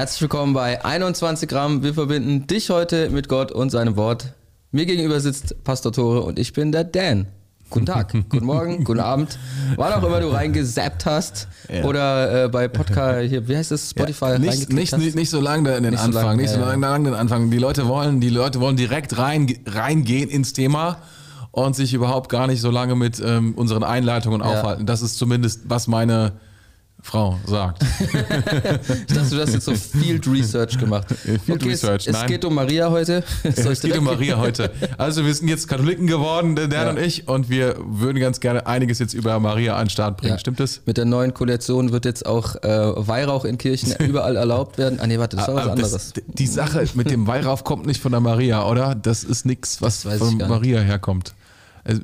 Herzlich willkommen bei 21 Gramm. Wir verbinden dich heute mit Gott und seinem Wort. Mir gegenüber sitzt Pastor Tore und ich bin der Dan. Guten Tag, guten Morgen, guten Abend. Wann auch immer du reingesappt hast Ja. oder äh, bei Podcast, hier, wie heißt es, Spotify Ja, nicht, nicht, hast. nicht, nicht so lange in den Nicht so Anfang, lang, nicht so ja, ja. lange lang den Anfang. Die Leute wollen, die Leute wollen direkt rein, reingehen ins Thema und sich überhaupt gar nicht so lange mit ähm, unseren Einleitungen aufhalten. Das ist zumindest, was meine Frau sagt. Ich dachte, du hast jetzt so Field Research gemacht. Field Research, es, es nein. geht um Maria heute. Soll ich Es geht um Maria heute. Also wir sind jetzt Katholiken geworden, der Ja. und ich, und wir würden ganz gerne einiges jetzt über Maria an den Start bringen. Ja. Stimmt das? Mit der neuen Koalition wird jetzt auch äh, Weihrauch in Kirchen überall erlaubt werden. Ah nee, warte, das war was Aber anderes. Das, die Sache mit dem Weihrauch kommt nicht von der Maria, oder? Das ist nichts, was von. Maria herkommt. Also,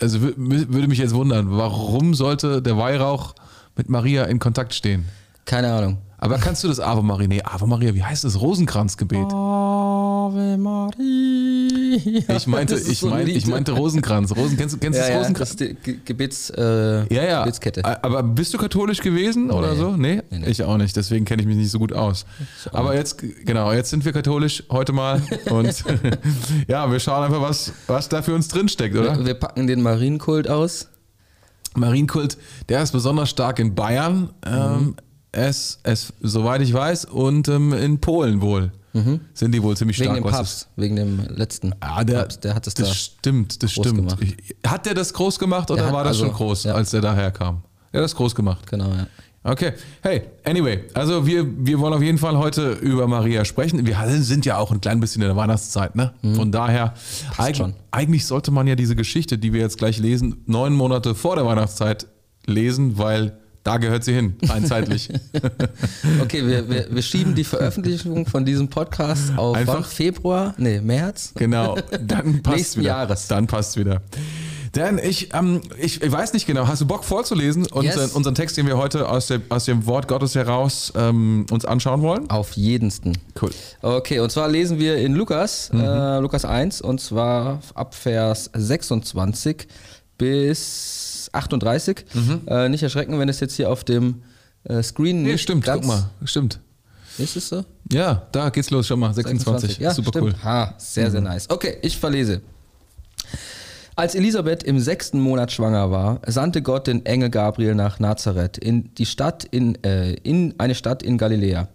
also würde mich jetzt wundern, warum sollte der Weihrauch mit Maria in Kontakt stehen? Keine Ahnung. Aber kannst du das Ave Maria? Nee, Ave Maria, wie heißt das? Rosenkranzgebet. Ave Maria. Ich meinte, ich, so ein mein, Lied. ich meinte Rosenkranz. Rosen, kennst du, kennst ja, das ja, Rosenkranz? das ist die Ge- Gebets, äh, Ja, ja. Gebetskette. Aber bist du katholisch gewesen oder Nee. so? Nee? Nee, nee. Ich auch nicht, deswegen kenne ich mich nicht so gut aus. Aber jetzt, genau, jetzt sind wir katholisch heute mal und ja, wir schauen einfach, was, was da für uns drinsteckt, oder? Wir, wir packen den Marienkult aus. Marienkult, der ist besonders stark in Bayern, ähm, es, es, soweit ich weiß, und ähm, in Polen wohl. Sind die wohl ziemlich Wegen stark. dem was Papst, wegen dem letzten ah, der, Papst. Der hat es das da. stimmt, das groß stimmt. gemacht. Hat der das groß gemacht oder Der hat war das also- schon groß, ja. als der daher kam? Er hat das groß gemacht. Genau, ja. Okay, hey, anyway, also wir, wir wollen auf jeden Fall heute über Maria sprechen. Wir sind ja auch ein klein bisschen in der Weihnachtszeit, ne? Von daher, eig schon. eigentlich sollte man ja diese Geschichte, die wir jetzt gleich lesen, neun Monate vor der Weihnachtszeit lesen, weil da gehört sie hin, rein zeitlich. Okay, wir, wir, wir schieben die Veröffentlichung von diesem Podcast auf? Februar? Nee, März? genau, dann passt wieder. Jahres. Dann passt wieder. Dan, ich, ähm, ich, ich weiß nicht genau, hast du Bock vorzulesen, unseren, Yes. unseren Text, den wir heute aus, der, aus dem Wort Gottes heraus ähm, uns anschauen wollen? Auf jedensten. Cool. Okay, und zwar lesen wir in Lukas, Mhm. äh, Lukas 1, und zwar ab Vers 26 bis 38. Äh, nicht erschrecken, wenn es jetzt hier auf dem äh, Screen Mhm. Nee, nicht stimmt, ganz, guck mal, stimmt. Ist es so? Ja, da geht's los, schau mal, 26. Ja, Super stimmt. cool. Mhm. Ha, sehr, sehr nice. Okay, ich verlese. Als Elisabeth im sechsten Monat schwanger war, sandte Gott den Engel Gabriel nach Nazareth, in die Stadt in, äh, in eine Stadt in Galiläa.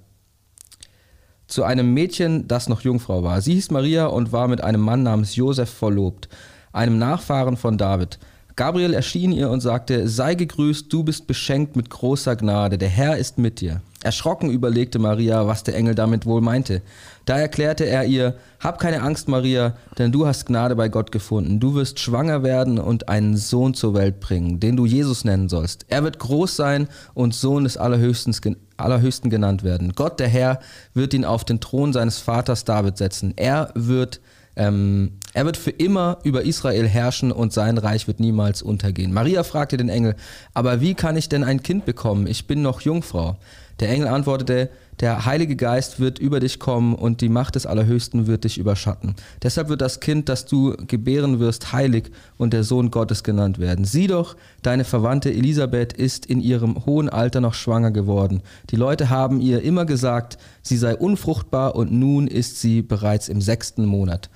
Zu einem Mädchen, das noch Jungfrau war. Sie hieß Maria und war mit einem Mann namens Josef verlobt, einem Nachfahren von David. Gabriel erschien ihr und sagte, sei gegrüßt, du bist beschenkt mit großer Gnade, der Herr ist mit dir. Erschrocken überlegte Maria, was der Engel damit wohl meinte. Da erklärte er ihr, hab keine Angst, Maria, denn du hast Gnade bei Gott gefunden. Du wirst schwanger werden und einen Sohn zur Welt bringen, den du Jesus nennen sollst. Er wird groß sein und Sohn des Allerhöchsten, genannt werden. Gott, der Herr, wird ihn auf den Thron seines Vaters David setzen. Er wird ähm, er wird für immer über Israel herrschen und sein Reich wird niemals untergehen. Maria fragte den Engel, aber wie kann ich denn ein Kind bekommen? Ich bin noch Jungfrau. Der Engel antwortete, der Heilige Geist wird über dich kommen und die Macht des Allerhöchsten wird dich überschatten. Deshalb wird das Kind, das du gebären wirst, heilig und der Sohn Gottes genannt werden. Sieh doch, deine Verwandte Elisabeth ist in ihrem hohen Alter noch schwanger geworden. Die Leute haben ihr immer gesagt, sie sei unfruchtbar und nun ist sie bereits im sechsten Monat.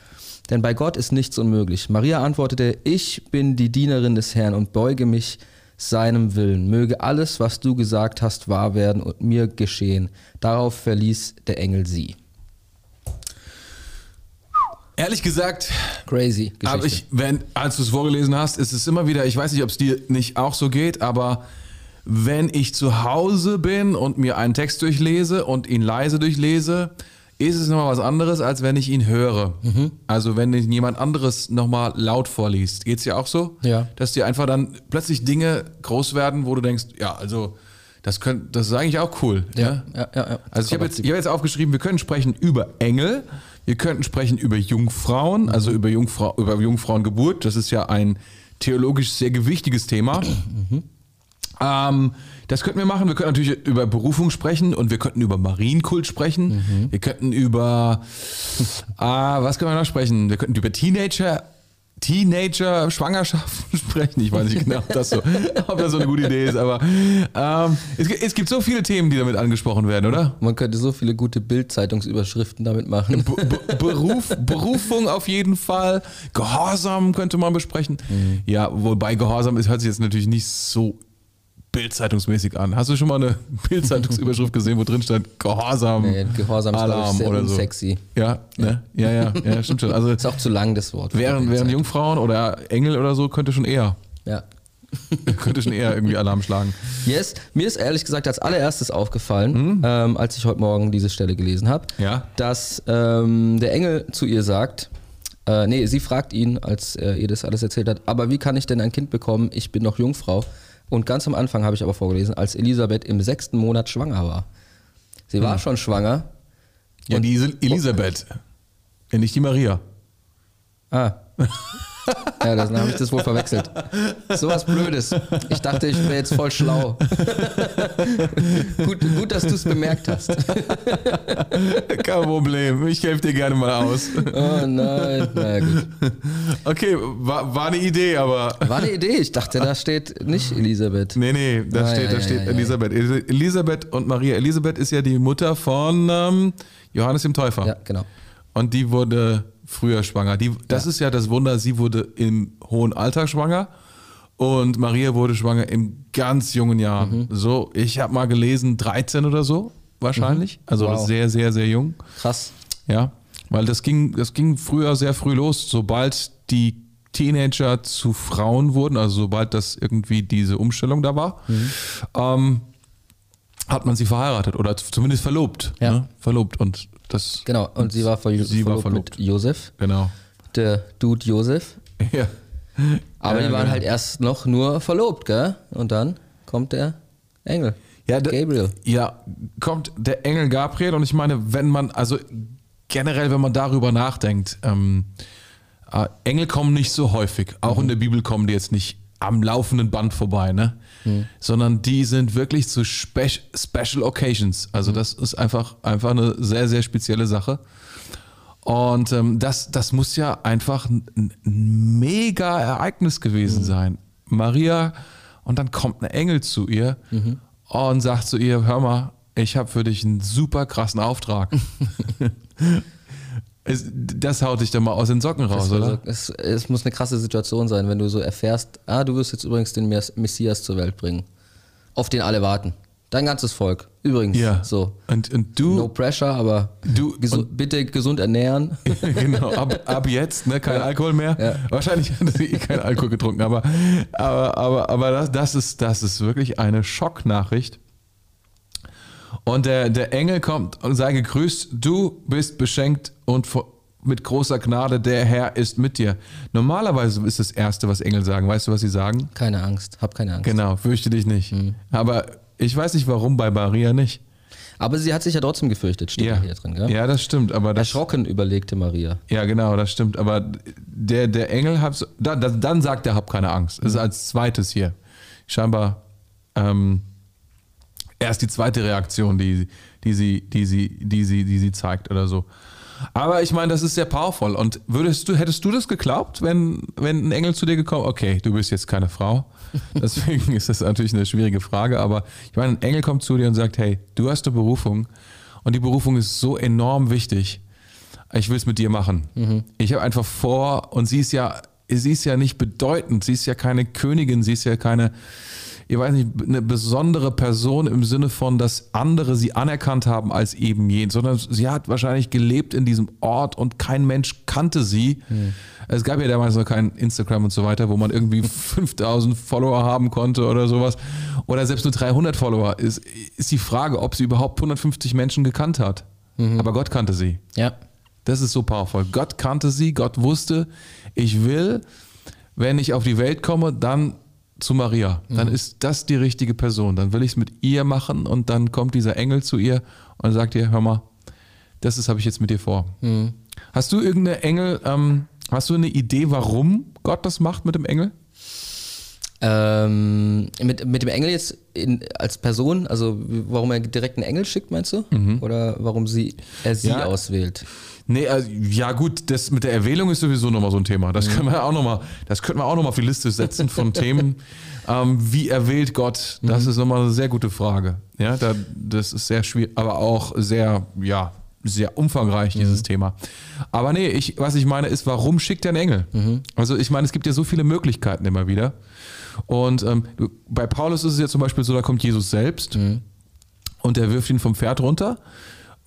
Denn bei Gott ist nichts unmöglich. Maria antwortete, ich bin die Dienerin des Herrn und beuge mich seinem Willen. Möge alles, was du gesagt hast, wahr werden und mir geschehen. Darauf verließ der Engel sie. Ehrlich gesagt, Crazy Geschichte. habe ich, wenn, als du es vorgelesen hast, ist es immer wieder, ich weiß nicht, ob es dir nicht auch so geht, aber wenn ich zu Hause bin und mir einen Text durchlese und ihn leise durchlese, ist es nochmal was anderes, als wenn ich ihn höre. Mhm. Also wenn ihn jemand anderes nochmal laut vorliest. Geht's dir auch so? Ja. Dass dir einfach dann plötzlich Dinge groß werden, wo du denkst, ja, also das, könnt, das ist eigentlich auch cool. ja, ja, ja, ja. Also ich habe jetzt, ich hab jetzt aufgeschrieben, wir können sprechen über Engel, wir könnten sprechen über Jungfrauen, also über, Jungfrau, über Jungfrauengeburt. Das ist ja ein theologisch sehr gewichtiges Thema. Ähm, das könnten wir machen. Wir könnten natürlich über Berufung sprechen und wir könnten über Marienkult sprechen. Wir könnten über, ah, was können wir noch sprechen? Wir könnten über Teenager Teenager-Schwangerschaften sprechen. Ich weiß nicht genau, ob das so, ob das so eine gute Idee ist, aber ähm, es, es, gibt so viele Themen, die damit angesprochen werden, oder? Man könnte so viele gute Bild-Zeitungsüberschriften damit machen. Be Beruf, Berufung auf jeden Fall. Gehorsam könnte man besprechen. Mhm. Ja, wobei Gehorsam ist, hört sich jetzt natürlich nicht so Bildzeitungsmäßig an. Hast du schon mal eine Bildzeitungsüberschrift gesehen, wo drin stand Gehorsam? Nee, Gehorsam Alarm ist sehr oder so. sexy. Ja, ne? ja, ja, ja, stimmt schon. Also ist auch zu lang das Wort. Wären, wären Jungfrauen oder Engel oder so könnte schon eher. Ja. könnte schon eher irgendwie Alarm schlagen. Yes, mir ist ehrlich gesagt als allererstes aufgefallen, mhm. ähm, als ich heute Morgen diese Stelle gelesen habe, ja? dass ähm, der Engel zu ihr sagt, äh, nee, sie fragt ihn, als er ihr das alles erzählt hat, aber wie kann ich denn ein Kind bekommen? Ich bin noch Jungfrau. Und ganz am Anfang habe ich aber vorgelesen, als Elisabeth im sechsten Monat schwanger war. Sie war hm. schon schwanger. Ja, die Elisabeth. Ja, nicht die Maria. Ah. Ja, dann habe ich das wohl verwechselt. So was Blödes. Ich dachte, ich wäre jetzt voll schlau. gut, gut, dass du es bemerkt hast. Kein Problem. Ich helfe dir gerne mal aus. Oh nein. Naja, gut. Okay, war, war eine Idee, aber. War eine Idee. Ich dachte, da steht nicht Elisabeth. Nee, nee, da ah, steht, ja, da ja, steht ja, Elisabeth. Elisabeth und Maria. Elisabeth ist ja die Mutter von ähm, Johannes dem Täufer. Ja, genau. Und die wurde früher schwanger. Die, das ja. ist ja das Wunder, sie wurde im hohen Alter schwanger und Maria wurde schwanger im ganz jungen Jahren. Mhm. So, ich habe mal gelesen, 13 oder so wahrscheinlich. Mhm. Also wow. sehr, sehr, sehr jung. Krass. Ja, weil das ging, das ging früher sehr früh los, sobald die Teenager zu Frauen wurden, also sobald das irgendwie diese Umstellung da war. Mhm. Ähm, hat man sie verheiratet oder zumindest verlobt. Ja. Ne? Verlobt. Und das, genau, und sie war, ver sie verlobt, war verlobt mit Josef. Genau. Der Dude Josef. Ja. Aber ja, die waren genau. halt erst noch nur verlobt, gell? Und dann kommt der Engel. Ja, Gabriel. Ja, kommt der Engel Gabriel und ich meine, wenn man, also generell, wenn man darüber nachdenkt, ähm, äh, Engel kommen nicht so häufig. Auch mhm. in der Bibel kommen die jetzt nicht am laufenden Band vorbei, ne? Hm. Sondern die sind wirklich zu Spe Special Occasions. Also hm. das ist einfach, einfach eine sehr, sehr spezielle Sache. Und ähm, das, das muss ja einfach ein, mega Ereignis gewesen mhm. sein. Maria, und dann kommt ein Engel zu ihr mhm. und sagt zu ihr, hör mal, ich habe für dich einen super krassen Auftrag. Das haut dich dann mal aus den Socken raus, oder? es, es, muss eine krasse Situation sein, wenn du so erfährst, ah, du wirst jetzt übrigens den Messias zur Welt bringen. Auf den alle warten. Dein ganzes Volk. Übrigens. Ja. So. Und, und du. No pressure, aber du, gesu bitte gesund ernähren. genau, ab, ab jetzt, ne? Kein ja. Alkohol mehr. Ja. Wahrscheinlich hat sie eh keinen Alkohol getrunken, aber, aber, aber, aber das, das, ist, das ist wirklich eine Schocknachricht. Und der, der Engel kommt und sei gegrüßt, du bist beschenkt und mit großer Gnade, der Herr ist mit dir. Normalerweise ist das Erste, was Engel sagen. Weißt du, was sie sagen? Keine Angst, hab keine Angst. Genau, fürchte dich nicht. Mhm. Aber ich weiß nicht, warum bei Maria nicht. Aber sie hat sich ja trotzdem gefürchtet, steht ja. hier drin, gell? Ja, das stimmt. Aber das, Erschrocken überlegte Maria. Ja, genau, das stimmt. Aber der, der Engel hat, da, da, dann sagt er, hab keine Angst. Das ist mhm. als zweites hier. Scheinbar ähm, erst die zweite Reaktion, die, die, sie, die, sie, die, sie, die sie zeigt oder so. Aber ich meine, das ist sehr powerful. Und würdest du, hättest du das geglaubt, wenn, wenn ein Engel zu dir gekommen Okay, du bist jetzt keine Frau. Deswegen ist das natürlich eine schwierige Frage. Aber ich meine, ein Engel kommt zu dir und sagt: Hey, du hast eine Berufung. Und die Berufung ist so enorm wichtig. Ich will es mit dir machen. Mhm. Ich habe einfach vor, und sie ist ja, sie ist ja nicht bedeutend. Sie ist ja keine Königin. Sie ist ja keine ich weiß nicht, eine besondere Person im Sinne von, dass andere sie anerkannt haben als eben jen, sondern sie hat wahrscheinlich gelebt in diesem Ort und kein Mensch kannte sie. Hm. Es gab ja damals noch kein Instagram und so weiter, wo man irgendwie 5000 Follower haben konnte oder sowas. Oder selbst nur 300 Follower. Ist, ist die Frage, ob sie überhaupt 150 Menschen gekannt hat. Mhm. Aber Gott kannte sie. Ja. Das ist so powerful. Gott kannte sie, Gott wusste, ich will, wenn ich auf die Welt komme, dann zu Maria. Dann mhm. ist das die richtige Person. Dann will ich es mit ihr machen und dann kommt dieser Engel zu ihr und sagt ihr, hör mal, das ist habe ich jetzt mit dir vor. Mhm. Hast du irgendeine Engel, ähm, hast du eine Idee, warum Gott das macht mit dem Engel? Ähm, mit, mit dem Engel jetzt in, als Person, also warum er direkt einen Engel schickt, meinst du? Oder warum sie, er sie Ja. auswählt? Nee, also, ja gut, das mit der Erwählung ist sowieso nochmal so ein Thema. Das können wir auch nochmal, das könnten wir auch nochmal auf die Liste setzen von Themen. Ähm, wie erwählt Gott? Das ist nochmal eine sehr gute Frage. Ja, da, das ist sehr schwierig, aber auch sehr, ja, sehr umfangreich, dieses Thema. Aber nee, ich, was ich meine ist, warum schickt er einen Engel? Also ich meine, es gibt ja so viele Möglichkeiten immer wieder. Und ähm, bei Paulus ist es ja zum Beispiel so, da kommt Jesus selbst und der wirft ihn vom Pferd runter.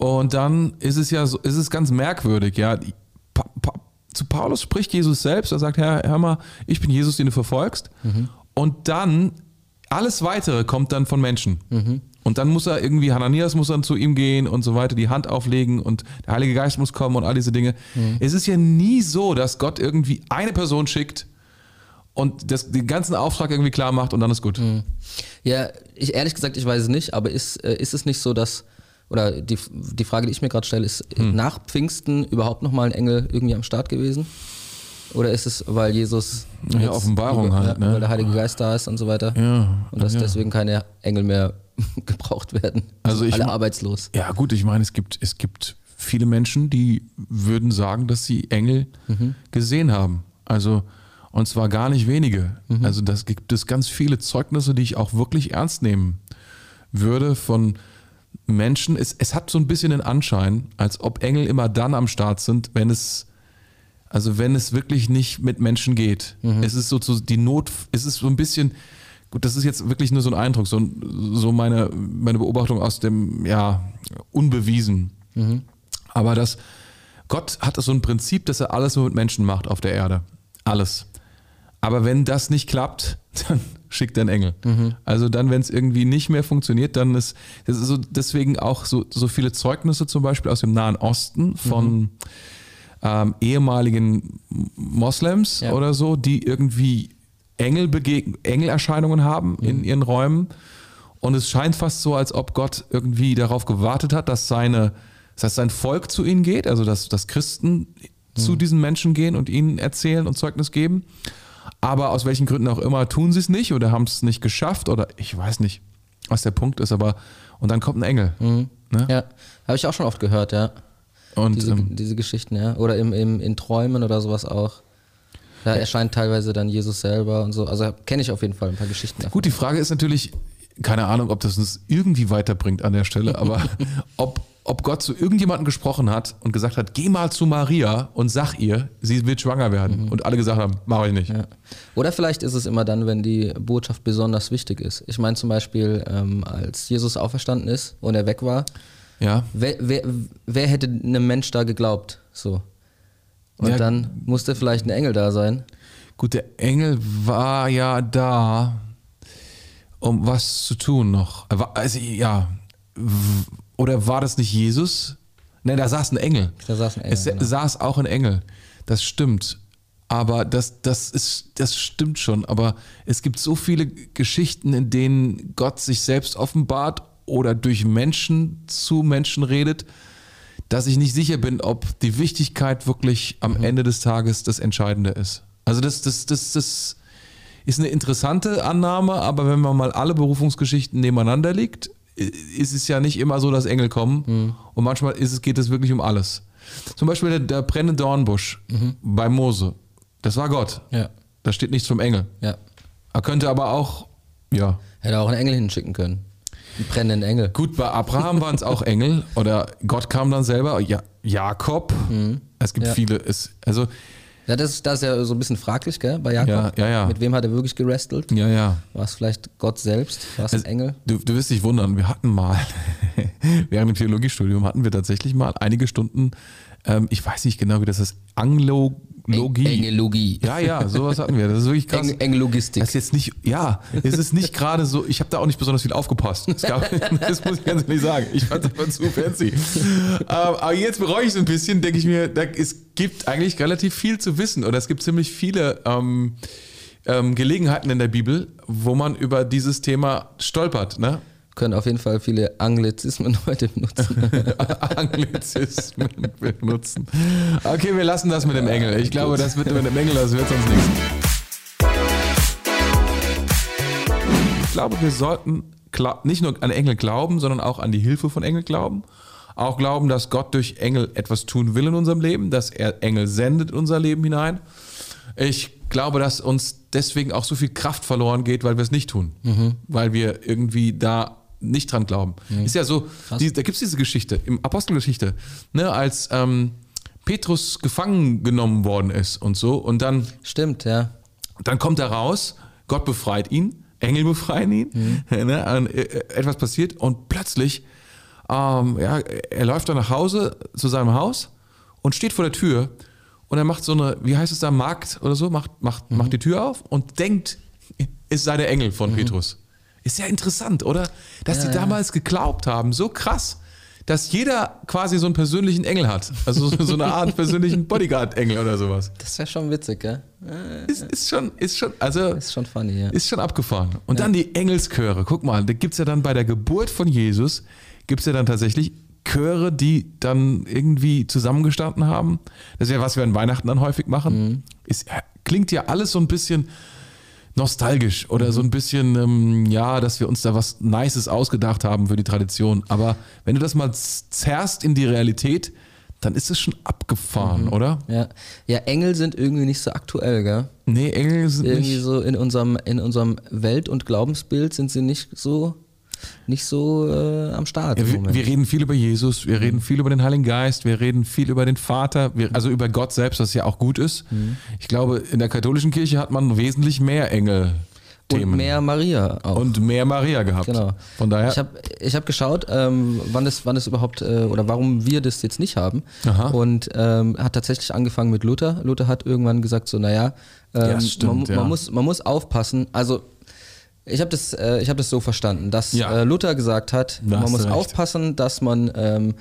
Und dann ist es ja so, ist es ganz merkwürdig, ja. Pa pa zu Paulus spricht Jesus selbst, er sagt, Herr, hör mal, ich bin Jesus, den du verfolgst. Und dann, alles weitere kommt dann von Menschen. Und dann muss er irgendwie, Hananias muss dann zu ihm gehen und so weiter, die Hand auflegen und der Heilige Geist muss kommen und all diese Dinge. Es ist ja nie so, dass Gott irgendwie eine Person schickt und das, den ganzen Auftrag irgendwie klar macht und dann ist gut. Ja, ich ehrlich gesagt, ich weiß es nicht, aber ist, äh, ist es nicht so, dass, oder die, die Frage, die ich mir gerade stelle, ist Hm. nach Pfingsten überhaupt nochmal ein Engel irgendwie am Start gewesen? Oder ist es, weil Jesus. Ja, Offenbarung über, halt, ne? Weil der Heilige Geist da ist und so weiter. Ja, Und dass ja. deswegen keine Engel mehr gebraucht werden. Also ich Alle arbeitslos. Ja, gut, ich meine, es gibt, es gibt viele Menschen, die würden sagen, dass sie Engel gesehen haben. Also, und zwar gar nicht wenige. Also, das gibt es ganz viele Zeugnisse, die ich auch wirklich ernst nehmen würde von Menschen. Es, es hat so ein bisschen den Anschein, als ob Engel immer dann am Start sind, wenn es, also wenn es wirklich nicht mit Menschen geht. Es ist so, so die Not, es ist so ein bisschen, gut, das ist jetzt wirklich nur so ein Eindruck, so, so meine, meine Beobachtung aus dem, ja, unbewiesen. Aber das, Gott hat so ein Prinzip, dass er alles nur mit Menschen macht auf der Erde. Alles. Aber wenn das nicht klappt, dann schickt einen Engel. Also dann, wenn es irgendwie nicht mehr funktioniert, dann ist, das ist so deswegen auch so, so viele Zeugnisse zum Beispiel aus dem Nahen Osten von ähm, ehemaligen Moslems Ja. oder so, die irgendwie Engel begegn Engelerscheinungen haben in ihren Räumen. Und es scheint fast so, als ob Gott irgendwie darauf gewartet hat, dass seine, dass sein Volk zu ihnen geht, also dass, dass Christen zu diesen Menschen gehen und ihnen erzählen und Zeugnis geben. Aber aus welchen Gründen auch immer tun sie es nicht oder haben es nicht geschafft oder ich weiß nicht, was der Punkt ist, aber und dann kommt ein Engel. Ne? Ja, habe ich auch schon oft gehört, ja. Und Diese, ähm, diese Geschichten, ja. Oder im, im, in Träumen oder sowas auch. Da erscheint teilweise dann Jesus selber und so. Also kenne ich auf jeden Fall ein paar Geschichten davon. Gut, die Frage ist natürlich, keine Ahnung, ob das uns irgendwie weiterbringt an der Stelle, aber ob, ob Gott zu irgendjemandem gesprochen hat und gesagt hat, geh mal zu Maria und sag ihr, sie wird schwanger werden. Und alle gesagt haben, mach ich nicht. Ja. Oder vielleicht ist es immer dann, wenn die Botschaft besonders wichtig ist. Ich meine zum Beispiel, ähm, als Jesus auferstanden ist und er weg war, Ja. wer, wer, wer hätte einem Mensch da geglaubt? So. Und Ja. dann musste vielleicht ein Engel da sein. Gut, der Engel war ja da, um was zu tun noch. Also, ja. Oder war das nicht Jesus? Nein, da saß ein Engel. Da saß ein Engel, Es genau. saß auch ein Engel. Das stimmt. Aber das, das, ist, das stimmt schon. Aber es gibt so viele Geschichten, in denen Gott sich selbst offenbart oder durch Menschen zu Menschen redet, dass ich nicht sicher bin, ob die Wichtigkeit wirklich am Mhm. Ende des Tages das Entscheidende ist. Also das, das, das, das ist eine interessante Annahme, aber wenn man mal alle Berufungsgeschichten nebeneinander legt, ist es ja nicht immer so, dass Engel kommen. Mhm. Und manchmal ist es, geht es wirklich um alles. Zum Beispiel der, der brennende Dornbusch Mhm. bei Mose. Das war Gott. Ja. Da steht nichts vom Engel. Ja. Er könnte aber auch, ja. Hätte auch einen Engel hinschicken können. Einen brennenden Engel. Gut, bei Abraham waren es auch Engel oder Gott kam dann selber. Ja, Jakob. Es gibt Mhm. Ja. viele. Es, also, Ja, das, ist- das ist ja so ein bisschen fraglich, gell, bei Jakob. Ja, ja, ja. Mit wem hat er wirklich gerestelt? ja, ja. War es vielleicht Gott selbst? War es ein Also, Engel? Du, du wirst dich wundern, wir hatten mal, während dem Theologiestudium hatten wir tatsächlich mal einige Stunden, ähm, ich weiß nicht genau, wie das heißt, Anglologie. Engelogie. Ja, ja, sowas hatten wir. Das ist wirklich krass. Eng, Engelogistik. Das ist jetzt nicht, ja, es ist nicht gerade so, ich habe da auch nicht besonders viel aufgepasst. Gab, das muss ich ganz ehrlich sagen. Ich fand das aber zu fancy. Ähm, aber jetzt bereue ich es ein bisschen, denke ich mir, da, es gibt eigentlich relativ viel zu wissen oder es gibt ziemlich viele ähm, ähm, Gelegenheiten in der Bibel, wo man über dieses Thema stolpert. Ne? Können auf jeden Fall viele Anglizismen heute benutzen. Anglizismen benutzen. Okay, wir lassen das mit dem Engel. Ich glaube, das wird mit dem Engel, das wird sonst nichts. ich glaube, wir sollten nicht nur an Engel glauben, sondern auch an die Hilfe von Engel glauben. Auch glauben, dass Gott durch Engel etwas tun will in unserem Leben, dass er Engel sendet in unser Leben hinein. Ich glaube, dass uns deswegen auch so viel Kraft verloren geht, weil wir es nicht tun. Weil wir irgendwie da nicht dran glauben. Ist ja so, die, da gibt es diese Geschichte, im Apostelgeschichte, ne, als ähm, Petrus gefangen genommen worden ist und so und dann Stimmt, ja. dann kommt er raus, Gott befreit ihn, Engel befreien ihn, ne, und, äh, etwas passiert und plötzlich, ähm, ja, er läuft dann nach Hause zu seinem Haus und steht vor der Tür und er macht so eine, wie heißt es da, Markt oder so, macht, macht, macht die Tür auf und denkt, es sei der Engel von Petrus. Ist ja interessant, oder? Dass die damals geglaubt haben, so krass, dass jeder quasi so einen persönlichen Engel hat. Also so, eine Art persönlichen Bodyguard-Engel oder sowas. Das wäre schon witzig, gell? Ist, ist schon, ist schon, also Ist schon funny, ja. ist schon abgefahren. Und dann die Engelschöre. Guck mal, da gibt es ja dann bei der Geburt von Jesus, gibt es ja dann tatsächlich Chöre, die dann irgendwie zusammengestanden haben. Das ist ja, was wir an Weihnachten dann häufig machen. Ist, klingt ja alles so ein bisschen nostalgisch oder so ein bisschen, ähm, ja, dass wir uns da was Nices ausgedacht haben für die Tradition. Aber wenn du das mal zerrst in die Realität, dann ist es schon abgefahren, oder? ja. Ja, Engel sind irgendwie nicht so aktuell, gell? Nee, Engel sind Irgendwie nicht. so in unserem, in unserem Welt- und Glaubensbild sind sie nicht so, nicht so äh, am Start. Ja, wir, wir reden viel über Jesus, wir reden viel über den Heiligen Geist, wir reden viel über den Vater, wir, also über Gott selbst, was ja auch gut ist. Ich glaube, in der katholischen Kirche hat man wesentlich mehr Engel. und mehr Maria auch. und mehr Maria gehabt. Genau. Von daher. Ich habe ich hab geschaut, ähm, wann es wann es überhaupt äh, oder warum wir das jetzt nicht haben. Aha. Und ähm, hat tatsächlich angefangen mit Luther. Luther hat irgendwann gesagt so, naja, ähm, Ja, stimmt, man, ja. man muss man muss aufpassen. Also ich habe das äh, ich habe das so verstanden, dass Ja. äh, Luther gesagt hat, Da man muss recht. aufpassen, dass man ähm,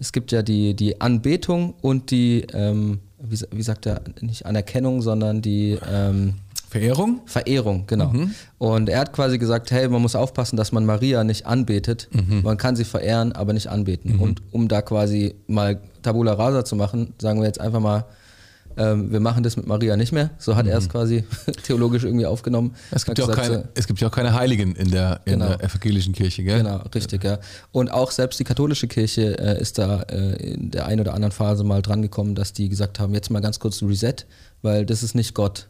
es gibt ja die die Anbetung und die ähm, wie, wie sagt er nicht Anerkennung, sondern die ähm, Verehrung? Verehrung, genau. Mhm. Und er hat quasi gesagt, hey, man muss aufpassen, dass man Maria nicht anbetet. Mhm. Man kann sie verehren, aber nicht anbeten. Und um da quasi mal Tabula Rasa zu machen, sagen wir jetzt einfach mal, ähm, wir machen das mit Maria nicht mehr. So hat er es quasi theologisch irgendwie aufgenommen. Mhm. Es gibt, ja auch gesagt, keine, es gibt ja auch keine Heiligen in der, in Genau. der evangelischen Kirche, gell? Genau, richtig, ja. Und auch selbst die katholische Kirche äh, ist da äh, in der einen oder anderen Phase mal dran gekommen, dass die gesagt haben, jetzt mal ganz kurz ein Reset, weil das ist nicht Gott.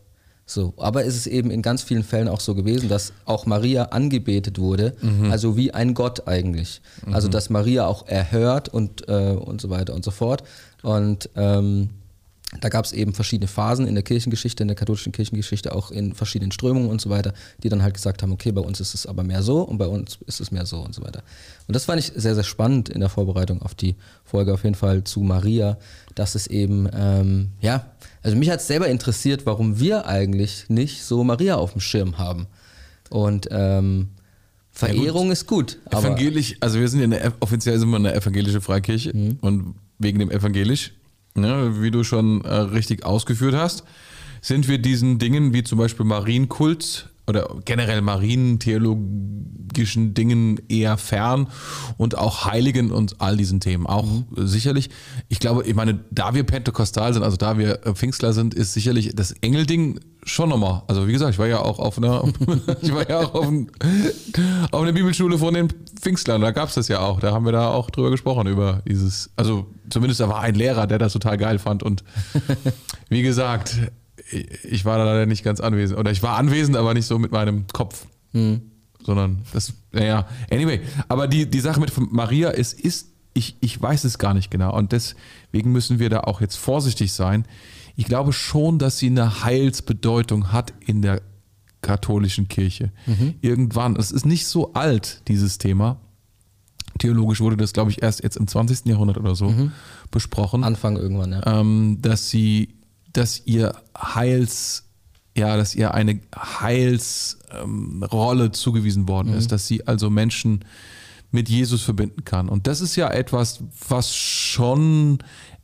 So, aber es ist eben in ganz vielen Fällen auch so gewesen, dass auch Maria angebetet wurde, also wie ein Gott eigentlich. Also dass Maria auch erhört und, äh, und so weiter und so fort. Und ähm, da gab es eben verschiedene Phasen in der Kirchengeschichte, in der katholischen Kirchengeschichte, auch in verschiedenen Strömungen und so weiter, die dann halt gesagt haben, okay, bei uns ist es aber mehr so und bei uns ist es mehr so und so weiter. Und das fand ich sehr, sehr spannend in der Vorbereitung auf die Folge auf jeden Fall zu Maria, dass es eben, ähm, ja, also mich hat es selber interessiert, warum wir eigentlich nicht so Maria auf dem Schirm haben. Und ähm, Verehrung ist gut, aber Evangelisch, also wir sind ja eine, offiziell sind wir eine evangelische Freikirche Mhm. und wegen dem evangelisch, ne, wie du schon äh, richtig ausgeführt hast, sind wir diesen Dingen wie zum Beispiel Marienkult oder generell marientheologischen Dingen eher fern und auch Heiligen und all diesen Themen auch Mhm. äh, sicherlich. Ich glaube, ich meine, da wir pentekostal sind, also da wir äh, Pfingstler sind, ist sicherlich das Engelding schon nochmal. Also wie gesagt, ich war ja auch auf einer, ich war ja auch auf, ein, auf einer Bibelschule von den Pfingstlern, da gab es das ja auch. Da haben wir da auch drüber gesprochen, über dieses, also zumindest da war ein Lehrer, der das total geil fand. Und wie gesagt, ich- war da leider nicht ganz anwesend. Oder ich war anwesend, aber nicht so mit meinem Kopf. Sondern das, naja, anyway. Aber die, die Sache mit Maria, es ist, ich, ich weiß es gar nicht genau. Und deswegen müssen wir da auch jetzt vorsichtig sein. Ich glaube schon, dass sie eine Heilsbedeutung hat in der katholischen Kirche. Irgendwann, es ist nicht so alt, dieses Thema. Theologisch wurde das, glaube ich, erst jetzt im 20. Jahrhundert oder so besprochen Anfang irgendwann, ja. ähm, dass sie, dass ihr Heils, ja, dass ihr eine Heilsrolle ähm, zugewiesen worden ist, dass sie also Menschen mit Jesus verbinden kann. Und das ist ja etwas, was schon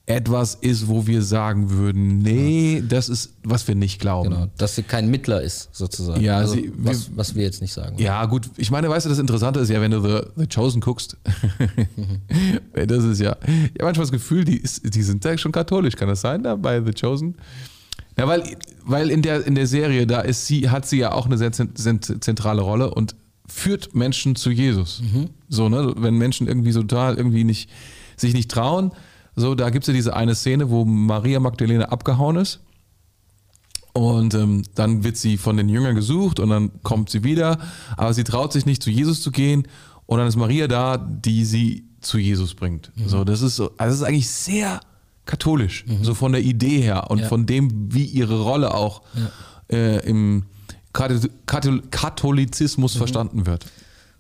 etwas ist, wo wir sagen würden, nee, das ist, was wir nicht glauben. Genau, dass sie kein Mittler ist, sozusagen. Ja, also, sie- was, was wir jetzt nicht sagen. Ja, gut, ich meine, weißt du, das Interessante ist ja, wenn du The, The Chosen guckst, das ist ja, ich habe manchmal das Gefühl, die, ist, die sind da schon katholisch, kann das sein, da bei The Chosen? Ja, weil, weil in, der, in der Serie, da ist sie, hat sie ja auch eine sehr zent- zent- zentrale Rolle und führt Menschen zu Jesus. So, ne? Wenn Menschen irgendwie so total irgendwie nicht, sich nicht trauen, so, da gibt es ja diese eine Szene, wo Maria Magdalena abgehauen ist. Und ähm, dann wird sie von den Jüngern gesucht und dann kommt sie wieder, aber sie traut sich nicht zu Jesus zu gehen und dann ist Maria da, die sie zu Jesus bringt. So, das ist so, also das ist eigentlich sehr katholisch, so von der Idee her und Ja. von dem, wie ihre Rolle auch äh, im Kathol- Kathol- Katholizismus verstanden wird.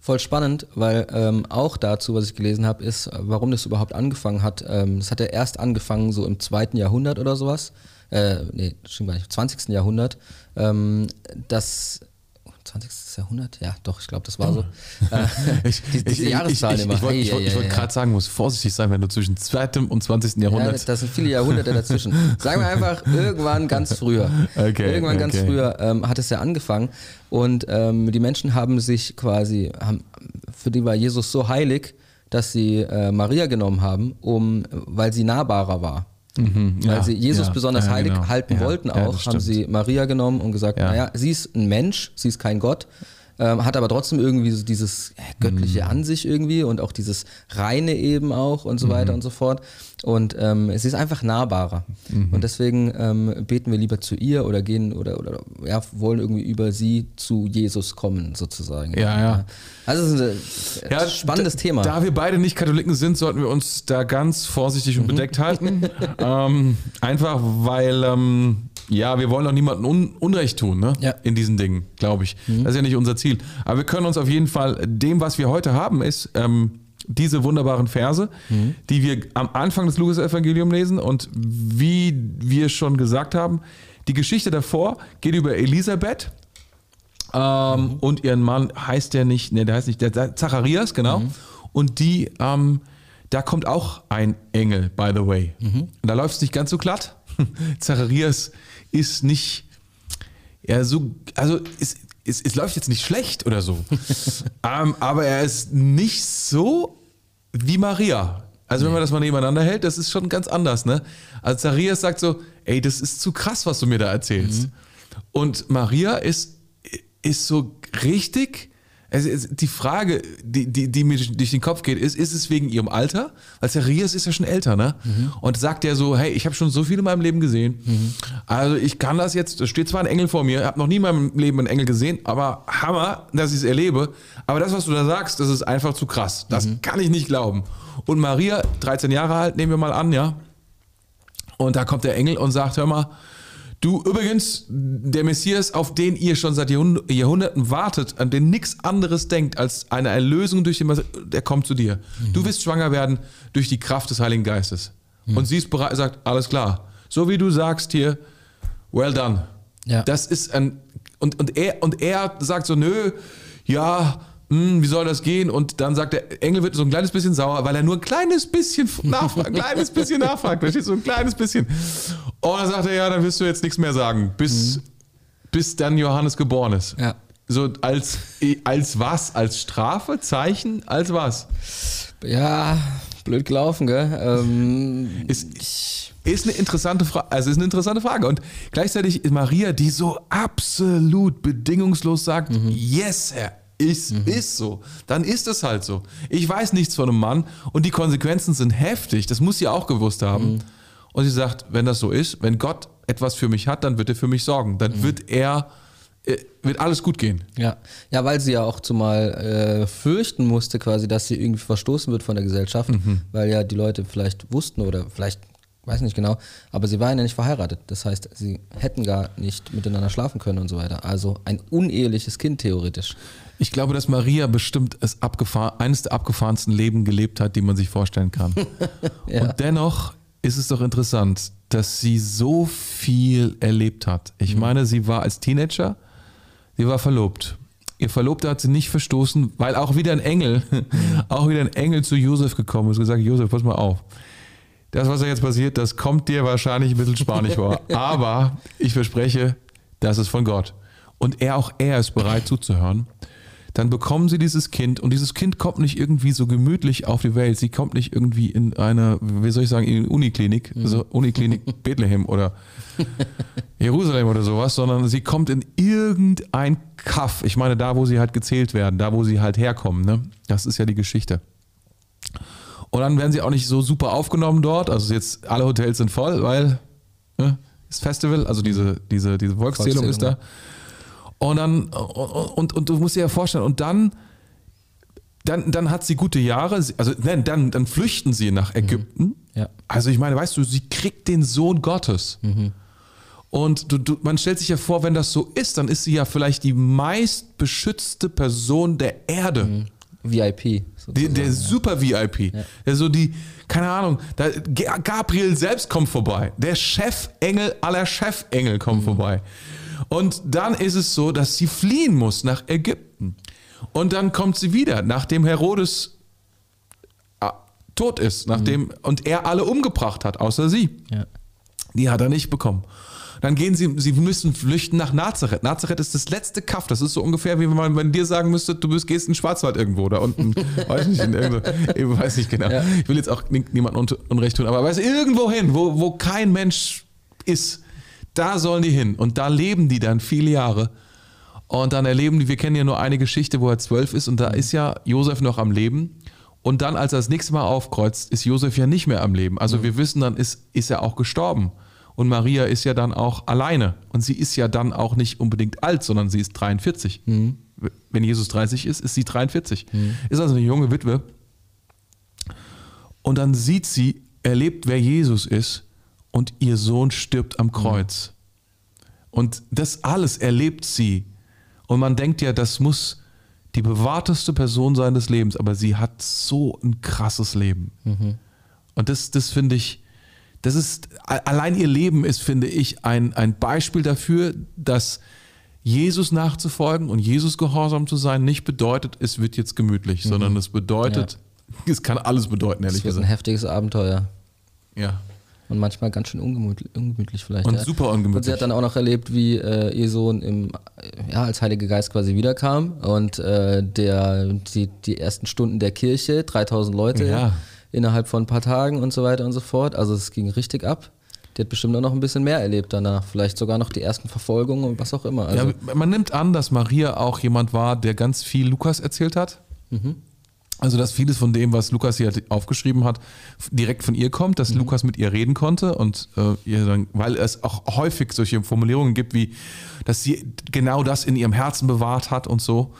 Voll spannend, weil ähm, auch dazu, was ich gelesen habe, ist, warum das überhaupt angefangen hat. Ähm, das hat ja erst angefangen so im zweiten Jahrhundert oder sowas. Äh, nee, stimmt gar nicht, 20. Jahrhundert. Ähm, das 20. Jahrhundert? Ja, doch, ich glaube, das war so. Äh, Ich, die, ich, diese ich, ich, Jahreszahlen ich, immer. ich wollte wollt gerade sagen, muss vorsichtig sein, wenn du zwischen 2. und 20. Ja, Jahrhundert. das sind viele Jahrhunderte dazwischen. Sagen wir einfach irgendwann ganz früher. Okay, irgendwann ganz okay. früher ähm, hat es ja angefangen und ähm, die Menschen haben sich quasi, haben, für die war Jesus so heilig, dass sie äh, Maria genommen haben, um, weil sie nahbarer war. Weil Mhm, ja, sie Jesus ja, besonders ja, heilig genau. halten wollten auch, haben sie Maria genommen und gesagt, Ja. naja, sie ist ein Mensch, sie ist kein Gott, ähm, hat aber trotzdem irgendwie so dieses göttliche Mhm. an sich irgendwie und auch dieses Reine eben auch und so weiter Mhm. und so fort. Und ähm, sie ist einfach nahbarer. Mhm. Und deswegen ähm, beten wir lieber zu ihr oder gehen oder, oder ja, wollen irgendwie über sie zu Jesus kommen, sozusagen. Ja, ja. Also es ist ein äh, spannendes d- Thema. Da wir beide nicht Katholiken sind, sollten wir uns da ganz vorsichtig Mhm. und bedeckt halten. ähm, einfach weil, ähm, ja, wir wollen auch niemandem un Unrecht tun, ne? Ja. Mhm. In diesen Dingen, glaube ich. Das ist ja nicht unser Ziel. Aber wir können uns auf jeden Fall, dem, was wir heute haben, ist ähm, diese wunderbaren Verse, Mhm. die wir am Anfang des Lukas-Evangelium lesen. Und wie wir schon gesagt haben, die Geschichte davor geht über Elisabeth. Ähm, Und ihren Mann heißt der nicht, ne, der heißt nicht, der, Zacharias, genau. Und die, ähm, da kommt auch ein Engel, by the way. Und da läuft es nicht ganz so glatt. Zacharias ist nicht, ja, so, also es, es, es läuft jetzt nicht schlecht oder so. ähm, aber er ist nicht so wie Maria. Also wenn man das mal nebeneinander hält, das ist schon ganz anders, ne? Also Zacharias sagt so, ey, das ist zu krass, was du mir da erzählst. Und Maria ist, ist so richtig. Also es- die Frage, die, die, die mir durch den Kopf geht, ist, ist es wegen ihrem Alter? Weil Zacharias ist ja schon älter, ne? Und sagt er so, hey, ich habe schon so viel in meinem Leben gesehen. Also ich kann das jetzt, da steht zwar ein Engel vor mir, habe noch nie in meinem Leben einen Engel gesehen, aber Hammer, dass ich es erlebe. Aber das, was du da sagst, das ist einfach zu krass. Das kann ich nicht glauben. Und Maria, 13 Jahre alt, nehmen wir mal an, ja. Und da kommt der Engel und sagt, hör mal, du übrigens, der Messias, auf den ihr schon seit Jahrhund- Jahrhunderten wartet, an den nichts anderes denkt als eine Erlösung durch den Messias, der kommt zu dir. Du wirst schwanger werden durch die Kraft des Heiligen Geistes. Und sie ist bereit, sagt, alles klar. So wie du sagst hier, well done. Ja. Das ist ein, und, und, er, und er sagt so, nö, ja, wie soll das gehen? Und dann sagt der Engel wird so ein kleines bisschen sauer, weil er nur ein kleines bisschen nachfragt, ein kleines bisschen nachfragt, verstehst du, so ein kleines bisschen. Und dann sagt er, ja, dann wirst du jetzt nichts mehr sagen, bis, bis dann Johannes geboren ist. Ja. So als, als was? Als Strafe? Zeichen? Als was? Ja, blöd gelaufen, gell? Ähm, Ist, ist eine interessante Frage. Also ist eine interessante Frage. Und gleichzeitig ist Maria, die so absolut bedingungslos sagt, yes, Herr, ist, ist so. Dann ist es halt so. Ich weiß nichts von einem Mann und die Konsequenzen sind heftig. Das muss sie auch gewusst haben. Und sie sagt, wenn das so ist, wenn Gott etwas für mich hat, dann wird er für mich sorgen. Dann wird er, äh, wird alles gut gehen. Ja, ja, weil sie ja auch zumal äh, fürchten musste, quasi, dass sie irgendwie verstoßen wird von der Gesellschaft, weil ja die Leute vielleicht wussten oder vielleicht, weiß nicht genau, aber sie waren ja nicht verheiratet. Das heißt, sie hätten gar nicht miteinander schlafen können und so weiter. Also ein uneheliches Kind theoretisch. Ich glaube, dass Maria bestimmt es abgefahren, eines der abgefahrensten Leben gelebt hat, die man sich vorstellen kann. Und dennoch ist es doch interessant, dass sie so viel erlebt hat. Ich meine, sie war als Teenager, sie war verlobt. Ihr Verlobter hat sie nicht verstoßen, weil auch wieder ein Engel, auch wieder ein Engel zu Josef gekommen ist und gesagt, Josef, pass mal auf. Das, was da jetzt passiert, das kommt dir wahrscheinlich ein bisschen spanisch vor. Aber ich verspreche, das ist von Gott. Und er, auch er ist bereit zuzuhören. Dann bekommen sie dieses Kind und dieses Kind kommt nicht irgendwie so gemütlich auf die Welt. Sie kommt nicht irgendwie in eine, wie soll ich sagen, in eine Uniklinik, Mhm. also Uniklinik Bethlehem oder Jerusalem oder sowas, sondern sie kommt in irgendein Kaff. Ich meine, da, wo sie halt gezählt werden, da, wo sie halt herkommen. Ne? Das ist ja die Geschichte. Und dann werden sie auch nicht so super aufgenommen dort. Also jetzt alle Hotels sind voll, weil ne, das Festival, also diese, diese, diese Volkszählung ist da. Und dann, und, und du musst dir ja vorstellen, und dann, dann, dann hat sie gute Jahre, also nein, dann, dann flüchten sie nach Ägypten. Ja. Also ich meine, weißt du, sie kriegt den Sohn Gottes. Und du, du, man stellt sich ja vor, wenn das so ist, dann ist sie ja vielleicht die meist beschützte Person der Erde. VIP. Der, der ja. super VIP. Der so die, keine Ahnung, da, Gabriel selbst kommt vorbei. Der Chefengel aller Chefengel kommt Mhm. vorbei. Und dann ist es so, dass sie fliehen muss nach Ägypten. Und dann kommt sie wieder, nachdem Herodes ah, tot ist, nachdem, und er alle umgebracht hat, außer sie. Ja. Die hat er nicht bekommen. Dann gehen sie, sie müssen flüchten nach Nazareth. Nazareth ist das letzte Kaff. Das ist so ungefähr, wie wenn man wenn dir sagen müsste, du bist, gehst in den Schwarzwald irgendwo da unten. weiß nicht, in irgendwo, ich weiß nicht genau. Ich will jetzt auch ni- niemandem un- Unrecht tun, aber weiß irgendwo hin, wo, wo kein Mensch ist, da sollen die hin. Und da leben die dann viele Jahre. Und dann erleben die, wir kennen ja nur eine Geschichte, wo er zwölf ist und da ist ja Josef noch am Leben. Und dann, als er das nächste Mal aufkreuzt, ist Josef ja nicht mehr am Leben. Also wir wissen, dann ist, ist er auch gestorben. Und Maria ist ja dann auch alleine. Und sie ist ja dann auch nicht unbedingt alt, sondern sie ist 43. Wenn Jesus 30 ist, ist sie 43. Ist also eine junge Witwe. Und dann sieht sie, erlebt, wer Jesus ist und ihr Sohn stirbt am Kreuz. Und das alles erlebt sie. Und man denkt ja, das muss die bewahrteste Person sein des Lebens, aber sie hat so ein krasses Leben. Und das, das finde ich, das ist, allein ihr Leben ist, finde ich, ein, ein Beispiel dafür, dass Jesus nachzufolgen und Jesus gehorsam zu sein nicht bedeutet, es wird jetzt gemütlich, sondern es bedeutet, es kann alles bedeuten, ehrlich Das wird ein gesagt. heftiges Abenteuer. Ja. Und manchmal ganz schön ungemütlich, ungemütlich vielleicht. Und ja. super Und sie ungemütlich. hat dann auch noch erlebt, wie äh, ihr Sohn im, ja, als Heiliger Geist quasi wiederkam und äh, der, die, die ersten Stunden der Kirche, 3000 Leute Ja. innerhalb von ein paar Tagen und so weiter und so fort. Also es ging richtig ab. Die hat bestimmt auch noch ein bisschen mehr erlebt danach. Vielleicht sogar noch die ersten Verfolgungen und was auch immer. Also, ja, man nimmt an, dass Maria auch jemand war, der ganz viel Lukas erzählt hat. Also, dass vieles von dem, was Lukas hier aufgeschrieben hat, direkt von ihr kommt, dass Lukas mit ihr reden konnte und äh, ihr dann, weil es auch häufig solche Formulierungen gibt, wie, dass sie genau das in ihrem Herzen bewahrt hat und so.